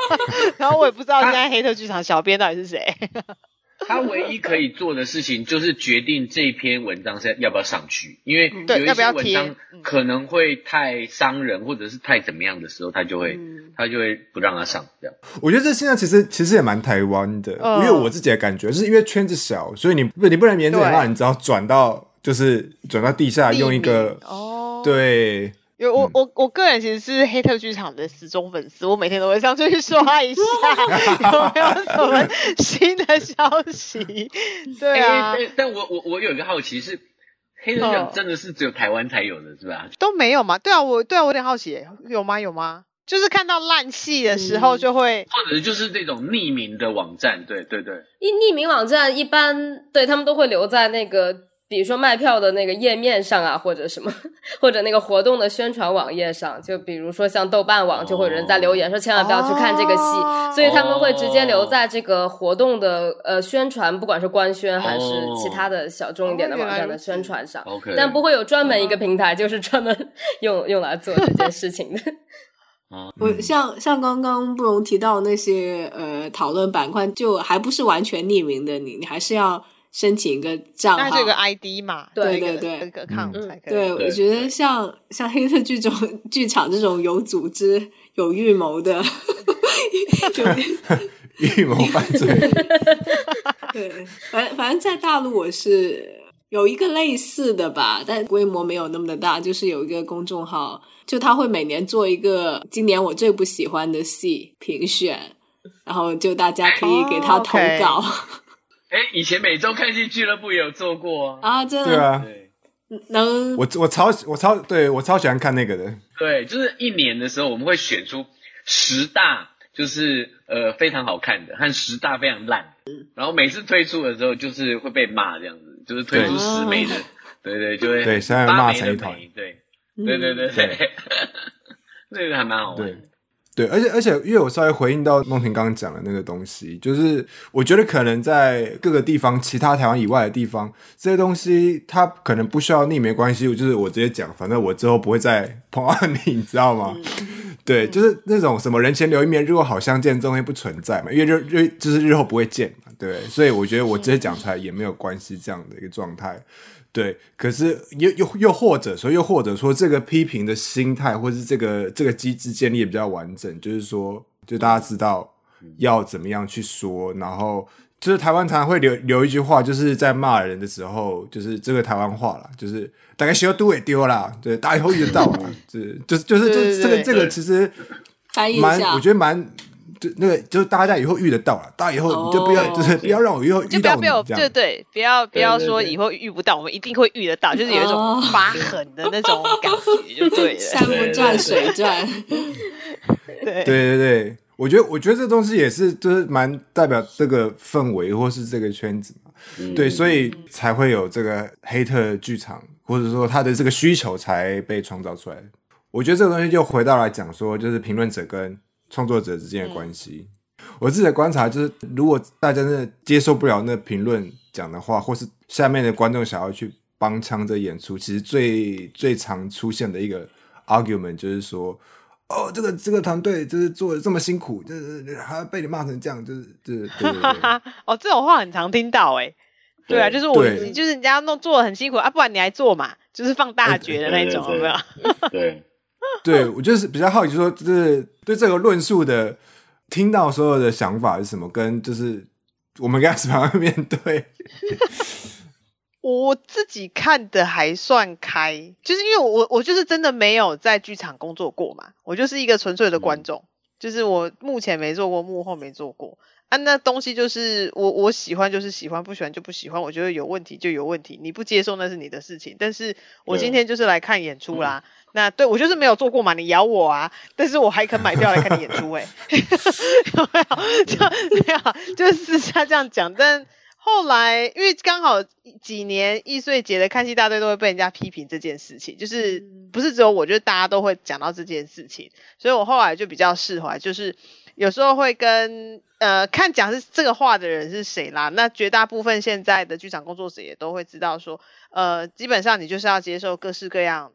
然后我也不知道现在黑特剧场小编到底是谁。他唯一可以做的事情就是决定这篇文章是要不要上去，因为有一些文章可能会太伤人或者是太怎么样的时候，他就会他就会不让他上。这样，我觉得这现在其实其实也蛮台湾的，因为我自己的感觉是因为圈子小，所以你不你不能严正的话，你只要转到就是转到地下用一个哦对。因为我我我个人其实是黑特剧场的死忠粉丝，我每天都会上去刷一下 有没有什么新的消息。对啊，但我我我有一个好奇是，黑特剧场真的是只有台湾才有的，是吧？都没有吗？对啊，我对啊，我有点好奇，有吗？有吗？就是看到烂戏的时候就会，或者就是这种匿名的网站，对对对。一匿名网站一般对他们都会留在那个。比如说卖票的那个页面上啊，或者什么，或者那个活动的宣传网页上，就比如说像豆瓣网，就会有人在留言说千万不要去看这个戏，所以他们会直接留在这个活动的呃宣传，不管是官宣还是其他的小众一点的网站的宣传上，但不会有专门一个平台，就是专门 用用来做这件事情的。我像像刚刚不容提到那些呃讨论板块，就还不是完全匿名的，你你还是要。申请一个账号，那这个 ID 嘛，对对对，一个 account 才可以。对，我觉得像像黑色剧种 剧场这种有组织、有预谋的，预谋犯罪。对，反正反正在大陆我是有一个类似的吧，但规模没有那么的大，就是有一个公众号，就他会每年做一个今年我最不喜欢的戏评选，然后就大家可以给他投稿。哎，以前每周看戏俱乐部也有做过啊，真的？对啊，能？我我超我超对我超喜欢看那个的，对，就是一年的时候我们会选出十大，就是呃非常好看的和十大非常烂，然后每次推出的时候就是会被骂这样子，就是推出十美的，对对，就会对，现在骂成一团，对。对对对对，那 个还蛮好玩。对，而且而且，因为我稍微回应到梦婷刚刚讲的那个东西，就是我觉得可能在各个地方，其他台湾以外的地方，这些东西它可能不需要匿名关系，就是我直接讲，反正我之后不会再碰到你，你知道吗？对，就是那种什么人前留一面，日后好相见这东西不存在嘛，因为日日就是日后不会见嘛，对，所以我觉得我直接讲出来也没有关系，这样的一个状态。对，可是又又又或者说，又或者说，这个批评的心态，或是这个这个机制建立比较完整，就是说，就大家知道要怎么样去说，然后就是台湾常常会留留一句话，就是在骂人的时候，就是这个台湾话啦，就是大概需要都也丢啦，对，大家以后遇得到了，就是就是就是这这个这个其实蛮，我觉得蛮。就那个，就是大家以后遇得到了，大家以后你就不要，就是不要让我以后遇到你这样。对对，不要不要说以后遇不到，我们一定会遇得到，就是有一种发狠的那种感觉，就对了。山不转水转。对对对对，我觉得我觉得这东西也是，就是蛮代表这个氛围或是这个圈子嘛。对，所以才会有这个黑特剧场，或者说他的这个需求才被创造出来。我觉得这个东西就回到来讲说，就是评论者跟。创作者之间的关系，我自己的观察就是，如果大家真的接受不了那评论讲的话，或是下面的观众想要去帮腔这演出，其实最最常出现的一个 argument 就是说，哦，这个这个团队就是做的这么辛苦，就是还要被你骂成这样，就是就是 哦，这种话很常听到哎，对啊，就是我就是人家弄做的很辛苦啊，不然你还做嘛，就是放大决的那种，有没有？对。对，我就是比较好奇，说就是对这个论述的听到所有的想法是什么，跟就是我们该怎么样面对。我自己看的还算开，就是因为我我就是真的没有在剧场工作过嘛，我就是一个纯粹的观众，就是我目前没做过幕后没做过啊，那东西就是我我喜欢就是喜欢，不喜欢就不喜欢，我觉得有问题就有问题，你不接受那是你的事情，但是我今天就是来看演出啦。那对我就是没有做过嘛，你咬我啊！但是我还肯买票来看你演出，哎，有没有？就没有，就是他这样讲。但后来因为刚好几年易碎节的看戏大队都会被人家批评这件事情，就是不是只有我，就是大家都会讲到这件事情，所以我后来就比较释怀，就是有时候会跟呃看讲是这个话的人是谁啦。那绝大部分现在的剧场工作者也都会知道说，呃，基本上你就是要接受各式各样。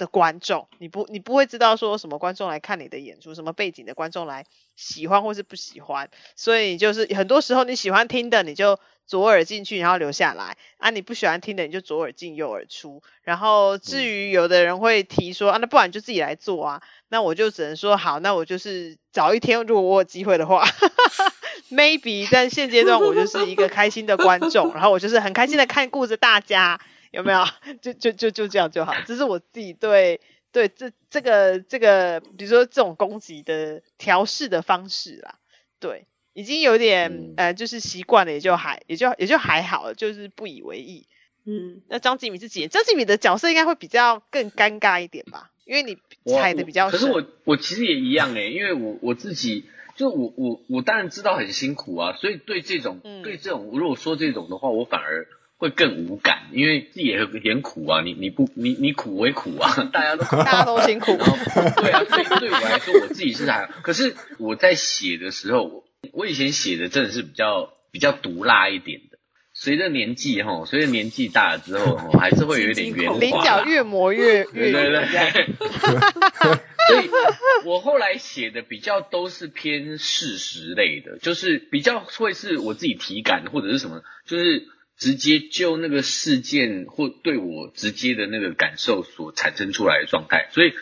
的观众，你不你不会知道说什么观众来看你的演出，什么背景的观众来喜欢或是不喜欢，所以就是很多时候你喜欢听的你就左耳进去，然后留下来啊，你不喜欢听的你就左耳进右耳出。然后至于有的人会提说啊，那不然就自己来做啊，那我就只能说好，那我就是早一天如果我有机会的话，maybe，但现阶段我就是一个开心的观众，然后我就是很开心的看顾着大家。有没有？就就就就这样就好。这是我自己对对这这个这个，比如说这种攻击的调试的方式啦。对，已经有点呃，就是习惯了，也就还也就也就还好，就是不以为意。嗯，那张吉米自己，张吉米的角色应该会比较更尴尬一点吧？因为你踩的比较。可是我我其实也一样哎，因为我我自己就我我我当然知道很辛苦啊，所以对这种对这种如果说这种的话，我反而。会更无感，因为自己也很苦啊，你你不你你苦为苦啊，大家都大家都辛苦。对啊，对对我来说，我自己是还，可是我在写的时候，我我以前写的真的是比较比较毒辣一点的。随着年纪哈，随着年纪大了之后，还是会有一点圆滑。棱角越磨越越对对对。所以，我后来写的比较都是偏事实类的，就是比较会是我自己体感或者是什么，就是直接就那个事件或对我直接的那个感受所产生出来的状态。所以，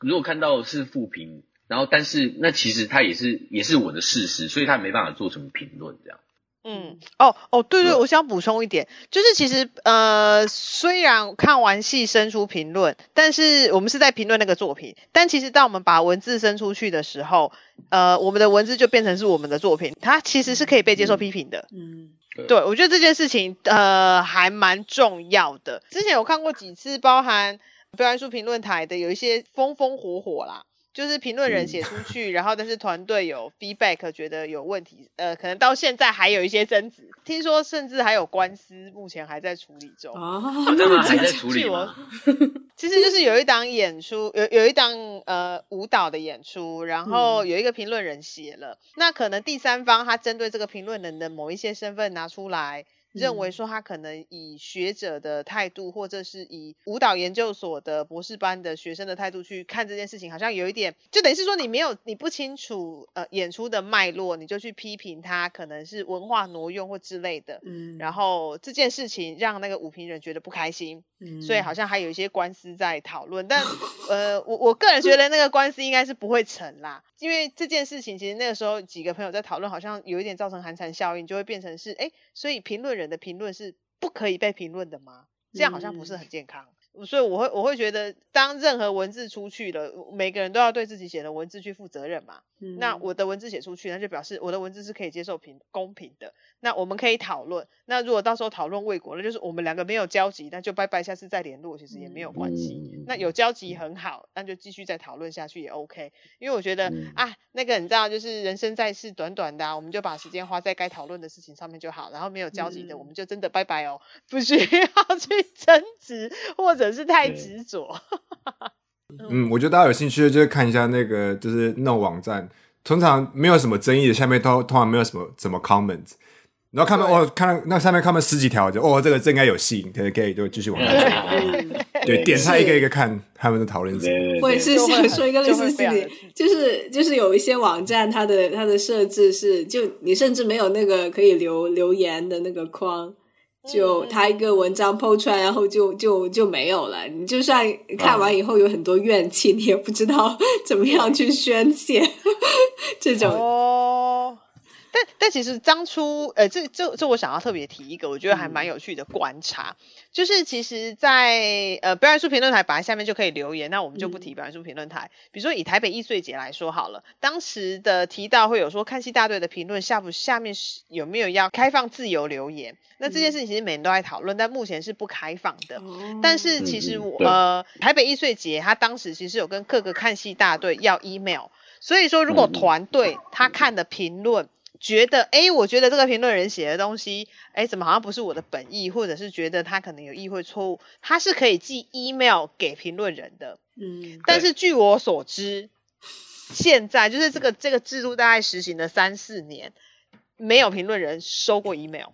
如果看到是负评，然后但是那其实它也是也是我的事实，所以它没办法做什么评论这样。嗯，哦哦，对对，我想补充一点，就是其实呃，虽然看完戏生出评论，但是我们是在评论那个作品，但其实当我们把文字生出去的时候，呃，我们的文字就变成是我们的作品，它其实是可以被接受批评的。嗯，对，我觉得这件事情呃还蛮重要的。之前有看过几次，包含表演术评论台的有一些风风火火啦。就是评论人写出去，然后但是团队有 feedback 觉得有问题，呃，可能到现在还有一些争执，听说甚至还有官司，目前还在处理中。哦，那么还在处理吗？其实就是有一档演出，有有一档呃舞蹈的演出，然后有一个评论人写了，那可能第三方他针对这个评论人的某一些身份拿出来。认为说他可能以学者的态度，或者是以舞蹈研究所的博士班的学生的态度去看这件事情，好像有一点，就等于是说你没有你不清楚呃演出的脉络，你就去批评他可能是文化挪用或之类的，嗯，然后这件事情让那个舞评人觉得不开心，嗯，所以好像还有一些官司在讨论，但呃我我个人觉得那个官司应该是不会成啦，因为这件事情其实那个时候几个朋友在讨论，好像有一点造成寒蝉效应，就会变成是哎，所以评论人。的评论是不可以被评论的吗？这样好像不是很健康。所以我会我会觉得，当任何文字出去了，每个人都要对自己写的文字去负责任嘛。那我的文字写出去，那就表示我的文字是可以接受平公平的。那我们可以讨论。那如果到时候讨论未果，那就是我们两个没有交集，那就拜拜，下次再联络，其实也没有关系。那有交集很好，那就继续再讨论下去也 OK。因为我觉得啊，那个你知道，就是人生在世短短的，我们就把时间花在该讨论的事情上面就好。然后没有交集的，我们就真的拜拜哦，不需要去 争执或者。是太执着。嗯，我觉得大家有兴趣的，就是看一下那个，就是那种网站，通常没有什么争议的，下面都通常没有什么什么 comments，然后看到哦，看到那下面看到十几条，就哦，这个这应该有戏，可以可以就继续往下看。对，点开一个一个看他们的讨论。我也是想说一个类似事情，就是就是有一些网站，它的它的设置是，就你甚至没有那个可以留留言的那个框。就他一个文章抛出来，然后就就就没有了。你就算看完以后有很多怨气，你也不知道 怎么样去宣泄 这种。但但其实当初，呃，这这这，我想要特别提一个，我觉得还蛮有趣的观察。就是其实，在呃表演术评论台本来下面就可以留言，那我们就不提表演术评论台。比如说以台北易碎节来说好了，当时的提到会有说看戏大队的评论下不下面是有没有要开放自由留言？那这件事情其实每人都在讨论，但目前是不开放的。但是其实我呃台北易碎节他当时其实有跟各个看戏大队要 email，所以说如果团队他看的评论。觉得哎，我觉得这个评论人写的东西，哎，怎么好像不是我的本意，或者是觉得他可能有意会错误，他是可以寄 email 给评论人的。嗯，但是据我所知，现在就是这个这个制度大概实行了三四年，没有评论人收过 email。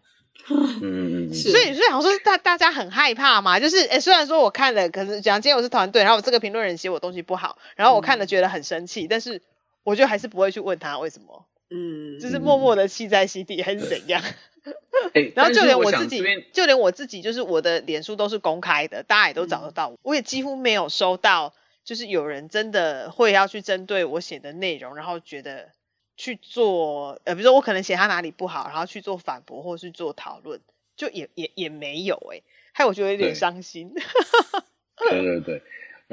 嗯，所以所以好像说大大家很害怕嘛，就是哎，虽然说我看了，可是讲今天我是团队，然后我这个评论人写我东西不好，然后我看了觉得很生气，但是我就还是不会去问他为什么。嗯，就是默默的气在心底还是怎样？然后就连我自己，就连我自己，就是我的脸书都是公开的，大家也都找得到。我也几乎没有收到，就是有人真的会要去针对我写的内容，然后觉得去做，呃，比如说我可能写他哪里不好，然后去做反驳或是做讨论，就也也也没有哎，害我觉得有点伤心。对 对对。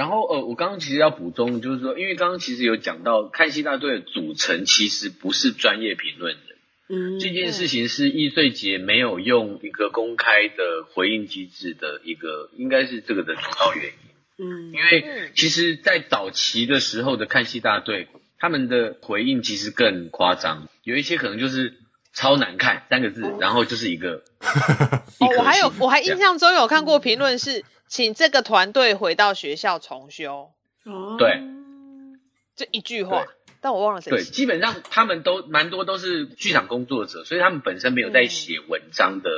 然后呃，我刚刚其实要补充，就是说，因为刚刚其实有讲到看戏大队的组成其实不是专业评论人，嗯，这件事情是易碎节没有用一个公开的回应机制的一个，应该是这个的主要原因，嗯，因为其实，在早期的时候的看戏大队，他们的回应其实更夸张，有一些可能就是超难看三个字，然后就是一个。哦，我还有我还印象中有看过评论是，请这个团队回到学校重修。哦，对，这一句话，但我忘了谁。对，基本上他们都蛮多都是剧场工作者，所以他们本身没有在写文章的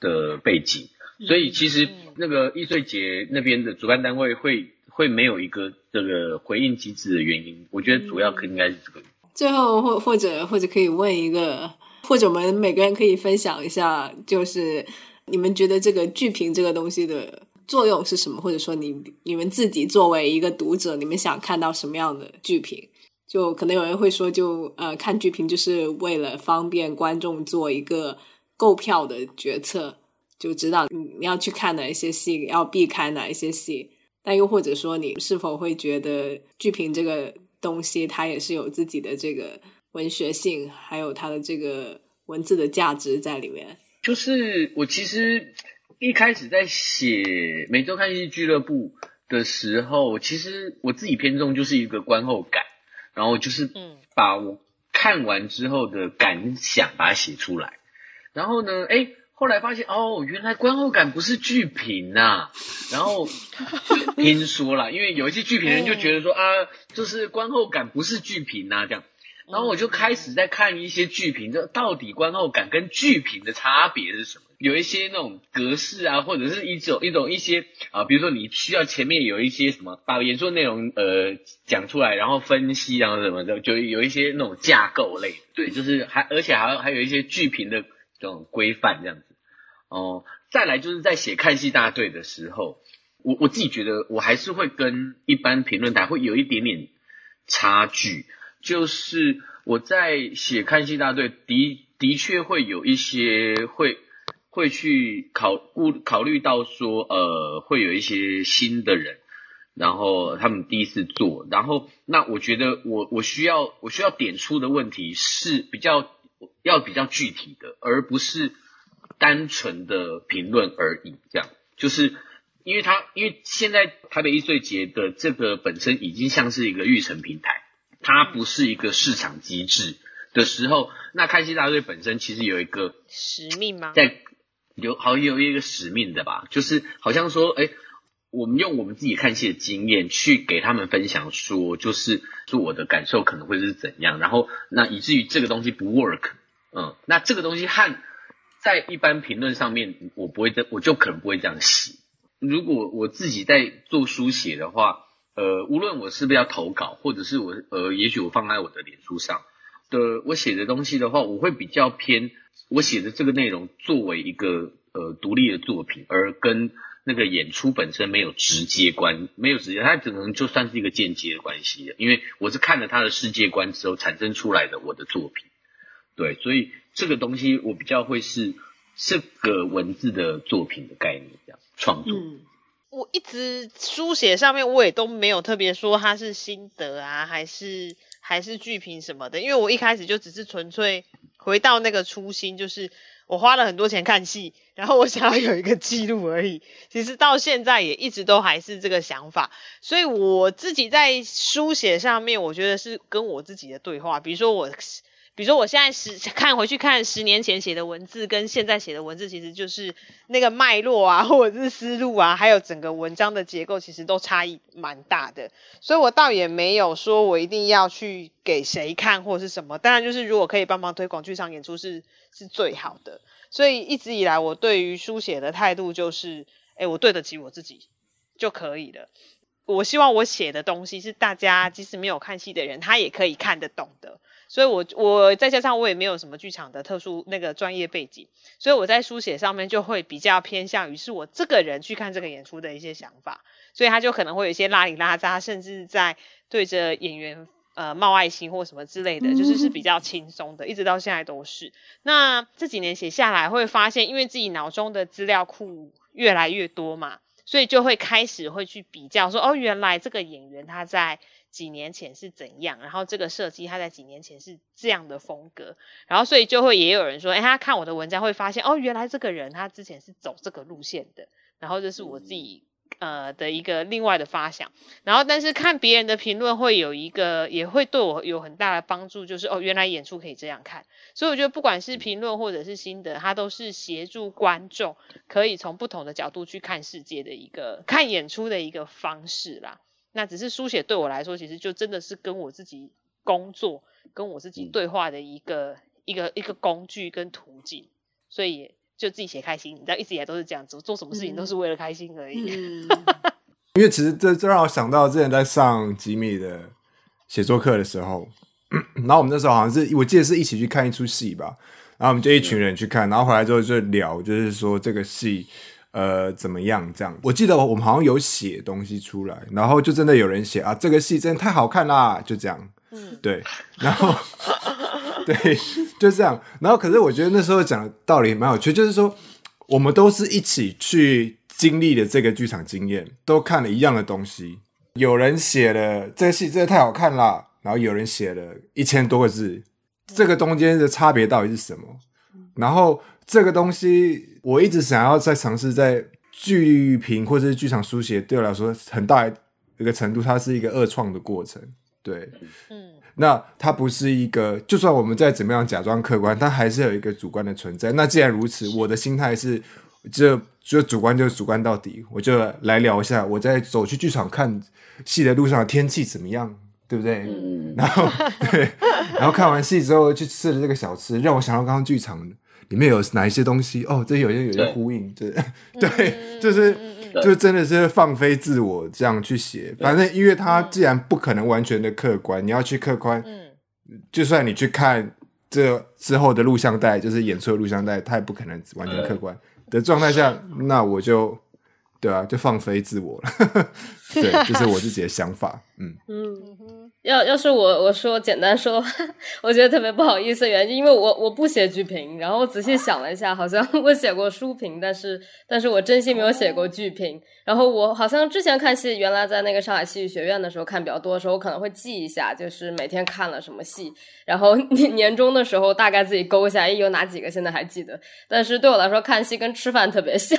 的背景，所以其实那个易碎节那边的主办单位会会没有一个这个回应机制的原因，我觉得主要可应该是这个。最后或或者或者可以问一个，或者我们每个人可以分享一下，就是你们觉得这个剧评这个东西的。作用是什么？或者说，你你们自己作为一个读者，你们想看到什么样的剧评？就可能有人会说，就呃，看剧评就是为了方便观众做一个购票的决策，就知道你要去看哪一些戏，要避开哪一些戏。但又或者说，你是否会觉得剧评这个东西，它也是有自己的这个文学性，还有它的这个文字的价值在里面？就是我其实。一开始在写每周看戏俱乐部的时候，其实我自己偏重就是一个观后感，然后就是把我看完之后的感想把它写出来。然后呢，哎，后来发现哦，原来观后感不是剧评呐。然后 听说了，因为有一些剧评人就觉得说啊，就是观后感不是剧评呐这样。然后我就开始在看一些剧评，这到底观后感跟剧评的差别是什么？有一些那种格式啊，或者是一种一种一些啊，比如说你需要前面有一些什么，把演出内容呃讲出来，然后分析，然后什么的，就有一些那种架构类，对，就是还而且还还有一些剧评的这种规范这样子。哦，再来就是在写看戏大队的时候，我我自己觉得我还是会跟一般评论台会有一点点差距。就是我在写看戏大队的的确会有一些会会去考顾考虑到说呃会有一些新的人，然后他们第一次做，然后那我觉得我我需要我需要点出的问题是比较要比较具体的，而不是单纯的评论而已。这样就是因为他因为现在台北一岁节的这个本身已经像是一个育成平台。它不是一个市场机制的时候，那看戏大队本身其实有一个使命吗？在有好像有一个使命的吧，就是好像说，哎，我们用我们自己看戏的经验去给他们分享，说就是说我的感受可能会是怎样，然后那以至于这个东西不 work，嗯，那这个东西和在一般评论上面，我不会这，我就可能不会这样写。如果我自己在做书写的话。呃，无论我是不是要投稿，或者是我呃，也许我放在我的脸书上的我写的东西的话，我会比较偏我写的这个内容作为一个呃独立的作品，而跟那个演出本身没有直接关，没有直接，它只能就算是一个间接的关系因为我是看了他的世界观之后产生出来的我的作品，对，所以这个东西我比较会是这个文字的作品的概念这样创作。我一直书写上面，我也都没有特别说它是心得啊，还是还是剧评什么的，因为我一开始就只是纯粹回到那个初心，就是我花了很多钱看戏，然后我想要有一个记录而已。其实到现在也一直都还是这个想法，所以我自己在书写上面，我觉得是跟我自己的对话，比如说我。比如说，我现在十看回去看十年前写的文字，跟现在写的文字，其实就是那个脉络啊，或者是思路啊，还有整个文章的结构，其实都差异蛮大的。所以我倒也没有说我一定要去给谁看或者是什么。当然，就是如果可以帮忙推广剧场演出，是是最好的。所以一直以来，我对于书写的态度就是，哎，我对得起我自己就可以了。我希望我写的东西是大家即使没有看戏的人，他也可以看得懂的。所以，我我再加上我也没有什么剧场的特殊那个专业背景，所以我在书写上面就会比较偏向于是我这个人去看这个演出的一些想法，所以他就可能会有一些拉里拉扎，甚至在对着演员呃冒爱心或什么之类的，就是是比较轻松的，一直到现在都是。那这几年写下来会发现，因为自己脑中的资料库越来越多嘛，所以就会开始会去比较说，哦，原来这个演员他在。几年前是怎样，然后这个设计他在几年前是这样的风格，然后所以就会也有人说，哎，他看我的文章会发现，哦，原来这个人他之前是走这个路线的，然后这是我自己呃的一个另外的发想。然后，但是看别人的评论会有一个，也会对我有很大的帮助，就是哦，原来演出可以这样看。所以我觉得不管是评论或者是心得，它都是协助观众可以从不同的角度去看世界的一个看演出的一个方式啦。那只是书写对我来说，其实就真的是跟我自己工作、跟我自己对话的一个一个一个工具跟途径，所以就自己写开心。你知道，一直以来都是这样子，做什么事情都是为了开心而已。因为其实这这让我想到之前在上吉米的写作课的时候，然后我们那时候好像是我记得是一起去看一出戏吧，然后我们就一群人去看，然后回来之后就聊，就是说这个戏。呃，怎么样？这样，我记得我们好像有写东西出来，然后就真的有人写啊，这个戏真的太好看啦，就这样。嗯，对，然后对，就这样。然后，可是我觉得那时候讲的道理蛮有趣，就是说我们都是一起去经历了这个剧场经验，都看了一样的东西。有人写了这个戏真的太好看啦，然后有人写了一千多个字，这个中间的差别到底是什么？然后。这个东西我一直想要再尝试，在剧评或者是剧场书写，对我来说很大一个程度，它是一个二创的过程。对，嗯，那它不是一个，就算我们再怎么样假装客观，它还是有一个主观的存在。那既然如此，我的心态是，就就主观就主观到底，我就来聊一下我在走去剧场看戏的路上的天气怎么样，对不对？嗯然后对，然后看完戏之后去吃了这个小吃，让我想到刚刚剧场。里面有哪一些东西？哦，这有些有些呼应，对 对，就是就真的是放飞自我这样去写。反正因为它既然不可能完全的客观，你要去客观，就算你去看这之后的录像带，就是演出的录像带，它也不可能完全客观的状态下，那我就对啊，就放飞自我了。对，这是我自己的想法。嗯嗯。要要是我我说简单说，我觉得特别不好意思，原因因为我我不写剧评，然后我仔细想了一下，好像 我写过书评，但是但是我真心没有写过剧评。然后我好像之前看戏，原来在那个上海戏剧学院的时候看比较多的时候，我可能会记一下，就是每天看了什么戏，然后年年终的时候大概自己勾一下，哎，有哪几个现在还记得。但是对我来说，看戏跟吃饭特别像。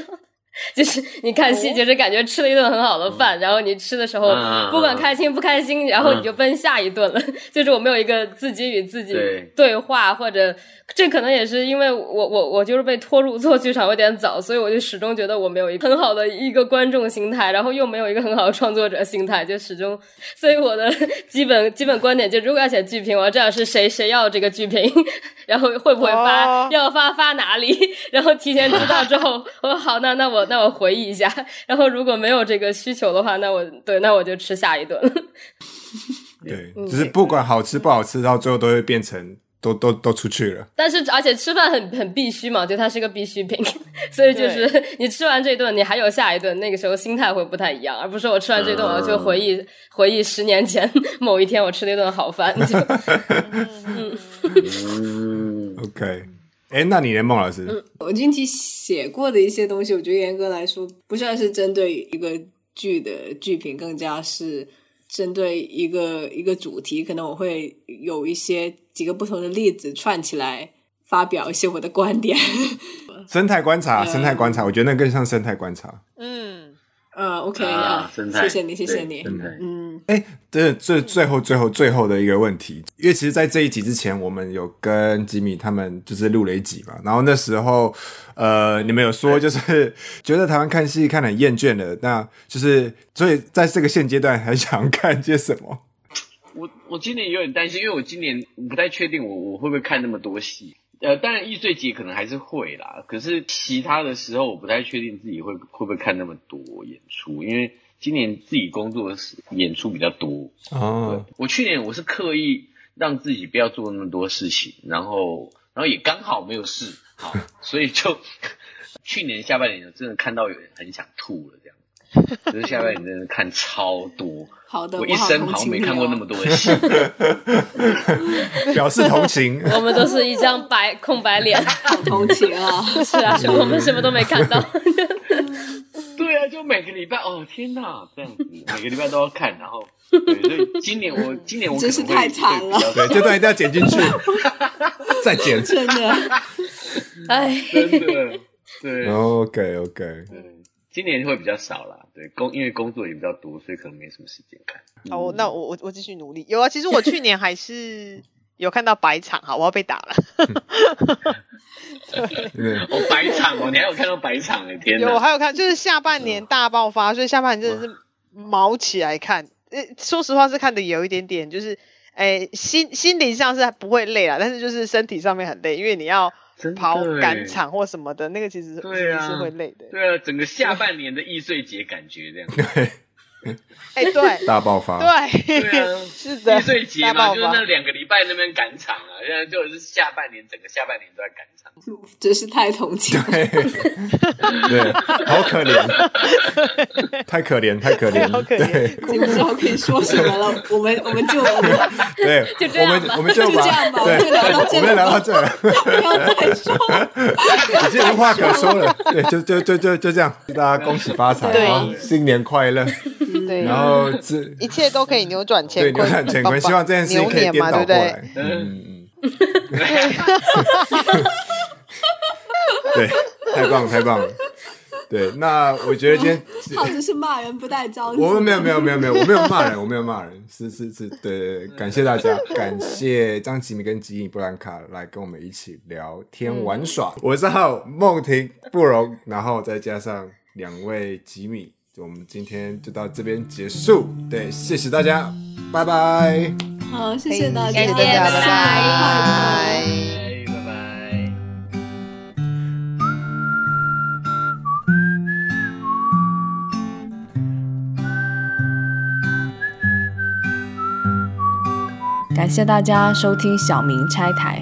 就是你看戏，就是感觉吃了一顿很好的饭，然后你吃的时候不管开心不开心，然后你就奔下一顿了。就是我没有一个自己与自己对话，或者这可能也是因为我我我就是被拖入做剧场有点早，所以我就始终觉得我没有一个很好的一个观众心态，然后又没有一个很好的创作者心态，就始终。所以我的 基本基本观点就，如果要写剧评，我要知道是谁谁要这个剧评，然后会不会发，要发发哪里，然后提前知道之后，我说好，那那我。那我回忆一下，然后如果没有这个需求的话，那我对，那我就吃下一顿。对，就是不管好吃不好吃，到最后都会变成都都都出去了。但是而且吃饭很很必须嘛，就它是个必需品，所以就是你吃完这顿，你还有下一顿，那个时候心态会不太一样，而不是我吃完这顿，我就回忆回忆十年前某一天我吃了一顿好饭。嗯，OK。哎，那你呢，孟老师？嗯，我近期写过的一些东西，我觉得严格来说不算是针对一个剧的剧评，更加是针对一个一个主题。可能我会有一些几个不同的例子串起来，发表一些我的观点。生态观察，生态观察，我觉得那更像生态观察。嗯。呃，OK 啊，谢谢你，谢谢你。嗯，哎，这最最后最后最后的一个问题，因为其实，在这一集之前，我们有跟吉米他们就是录了一集嘛，然后那时候，呃，你们有说就是 觉得台湾看戏看很厌倦了，那就是所以在这个现阶段还想看些什么？我我今年有点担心，因为我今年不太确定我我会不会看那么多戏。呃，当然易碎节可能还是会啦，可是其他的时候我不太确定自己会会不会看那么多演出，因为今年自己工作的演出比较多。哦，我去年我是刻意让自己不要做那么多事情，然后然后也刚好没有事，好，所以就 去年下半年真的看到有人很想吐了这样。就是下半年真的看超多，好的，我一生好像没看过那么多戏，表示同情。我们都是一张白空白脸，好 同情啊！是啊，我们什么都没看到。对啊，就每个礼拜哦，天哪，这样子每个礼拜都要看，然后对，所以今年我今年我真是太惨了，对，这段一定要剪进去，再剪，真的，哎，真的，对，OK OK。今年会比较少啦，对工因为工作也比较多，所以可能没什么时间看。哦，那我我我继续努力。有啊，其实我去年还是有看到百场哈，我要被打了。对，哦，百场哦，你还有看到百场哎，天有，我还有看，就是下半年大爆发，所以下半年真的是毛起来看。呃，说实话是看的有一点点，就是哎，心心灵上是不会累啊，但是就是身体上面很累，因为你要跑赶场或什么的，那个其实对啊是会累的。对啊，整个下半年的易碎节感觉这样。哎，对，大爆发，对，对啊，是的，易碎节嘛，就是那两个礼拜那边赶场啊，现在就是下半年，整个下半年都在赶场，真是太同情，对，对，好可怜，太可怜，太可怜，对，不知道可以说什么了，我们我们就对，就这样吧，我们就这样吧，对，我们聊到这，不要再说，已经无话可说了，对，就就就就就这样，祝大家恭喜发财，新年快乐。对，然后这 一切都可以扭转乾坤，对，扭转乾坤。希望这件事情可以颠倒过来。嗯嗯。对，太棒了太棒了。对，那我觉得今天 耗子是骂人不带招。我们没有没有没有没有，我没有骂人，我没有骂人。是是是，对对对，感谢大家，感谢张吉米跟吉米布兰卡来跟我们一起聊天玩耍。我是号梦婷布容，然后再加上两位吉米。我们今天就到这边结束，对，谢谢大家，拜拜。好，谢谢大家，谢谢大家，拜拜，拜拜。感谢大家收听小明拆台。